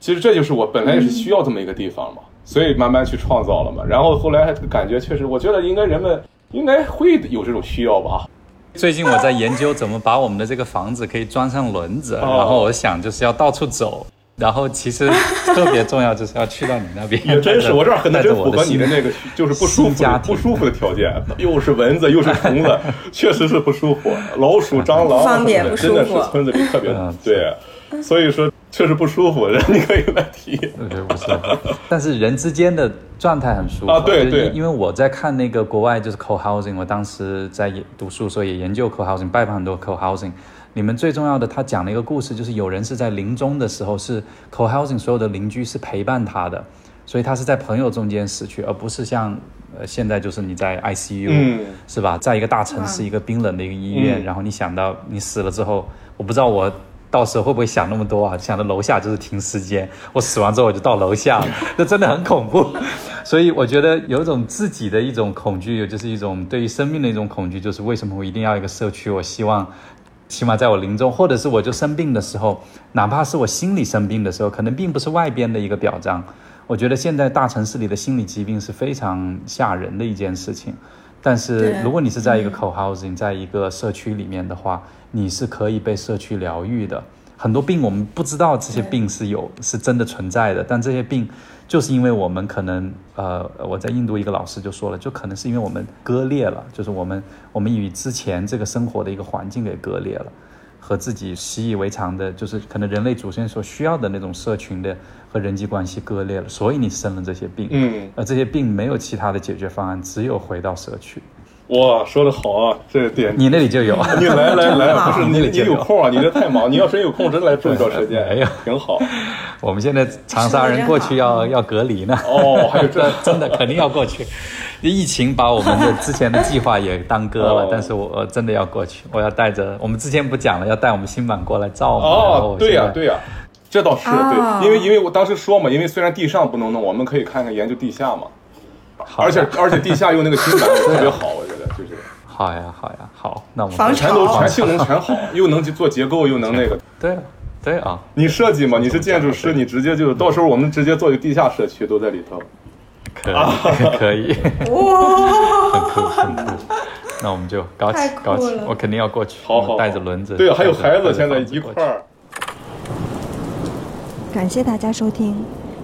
其实这就是我本来也是需要这么一个地方嘛，所以慢慢去创造了嘛。然后后来还感觉确实，我觉得应该人们应该会有这种需要吧。最近我在研究怎么把我们的这个房子可以装上轮子，然后我想就是要到处走。然后其实 特别重要，就是要去到你那边。也真是，我这儿可能真符合你的那个，就是不舒服、不舒服的条件，又是蚊子，又是虫子，确实是不舒服。老鼠、蟑螂方便不真的是村子里特别对。所以说确实不舒服，人你可以来提。不是，但是人之间的状态很舒服啊。对对，因为我在看那个国外就是 co-housing，我当时在读书，所以也研究 co-housing，拜访很多 co-housing。你们最重要的，他讲了一个故事，就是有人是在临终的时候是 co-housing，所有的邻居是陪伴他的，所以他是在朋友中间死去，而不是像呃现在就是你在 ICU，是吧？在一个大城市一个冰冷的一个医院，然后你想到你死了之后，我不知道我到时候会不会想那么多啊？想着楼下就是停尸间，我死完之后我就到楼下，那真的很恐怖。所以我觉得有一种自己的一种恐惧，就是一种对于生命的一种恐惧，就是为什么我一定要一个社区？我希望。起码在我临终，或者是我就生病的时候，哪怕是我心理生病的时候，可能并不是外边的一个表彰。我觉得现在大城市里的心理疾病是非常吓人的一件事情。但是如果你是在一个 co-housing，在一个社区里面的话，你是可以被社区疗愈的。很多病我们不知道这些病是有是真的存在的，但这些病。就是因为我们可能，呃，我在印度一个老师就说了，就可能是因为我们割裂了，就是我们我们与之前这个生活的一个环境给割裂了，和自己习以为常的，就是可能人类祖先所需要的那种社群的和人际关系割裂了，所以你生了这些病。嗯，而这些病没有其他的解决方案，只有回到社区。哇，说的好啊，这点。你那里就有，你来来来，不是 你你有空啊？你这太忙，你要真有空，真来住一段时间，哎呀。挺好。我们现在长沙人过去要要隔离呢。哦，还有这 真的肯定要过去。疫情把我们的之前的计划也耽搁了，哦。但是我我真的要过去，我要带着我们之前不讲了，要带我们新版过来照嘛。哦，对呀、对呀、这倒是、哦。对，因为因为我当时说嘛，因为虽然地上不能弄，我们可以看看研究地下嘛，而且而且地下用那个新版特别好，我觉得。就是好呀好呀好，那我们防全都全性能全好，又能做结构，又能那个。对对啊，你设计嘛，你是建筑师，你直接就到时候我们直接做一个地下社区都在里头。可以 可以，哇，很酷很酷。那我们就搞起搞起，我肯定要过去，好好带着轮子。对，还有孩子现在一块儿。感谢大家收听《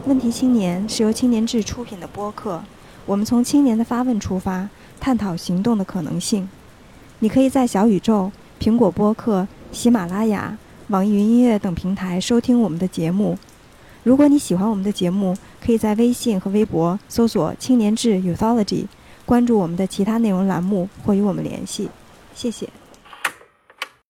问题青年》是由青年志出品的播客。我们从青年的发问出发，探讨行动的可能性。你可以在小宇宙、苹果播客、喜马拉雅、网易云音乐等平台收听我们的节目。如果你喜欢我们的节目，可以在微信和微博搜索“青年志 Youthology”，关注我们的其他内容栏目或与我们联系。谢谢。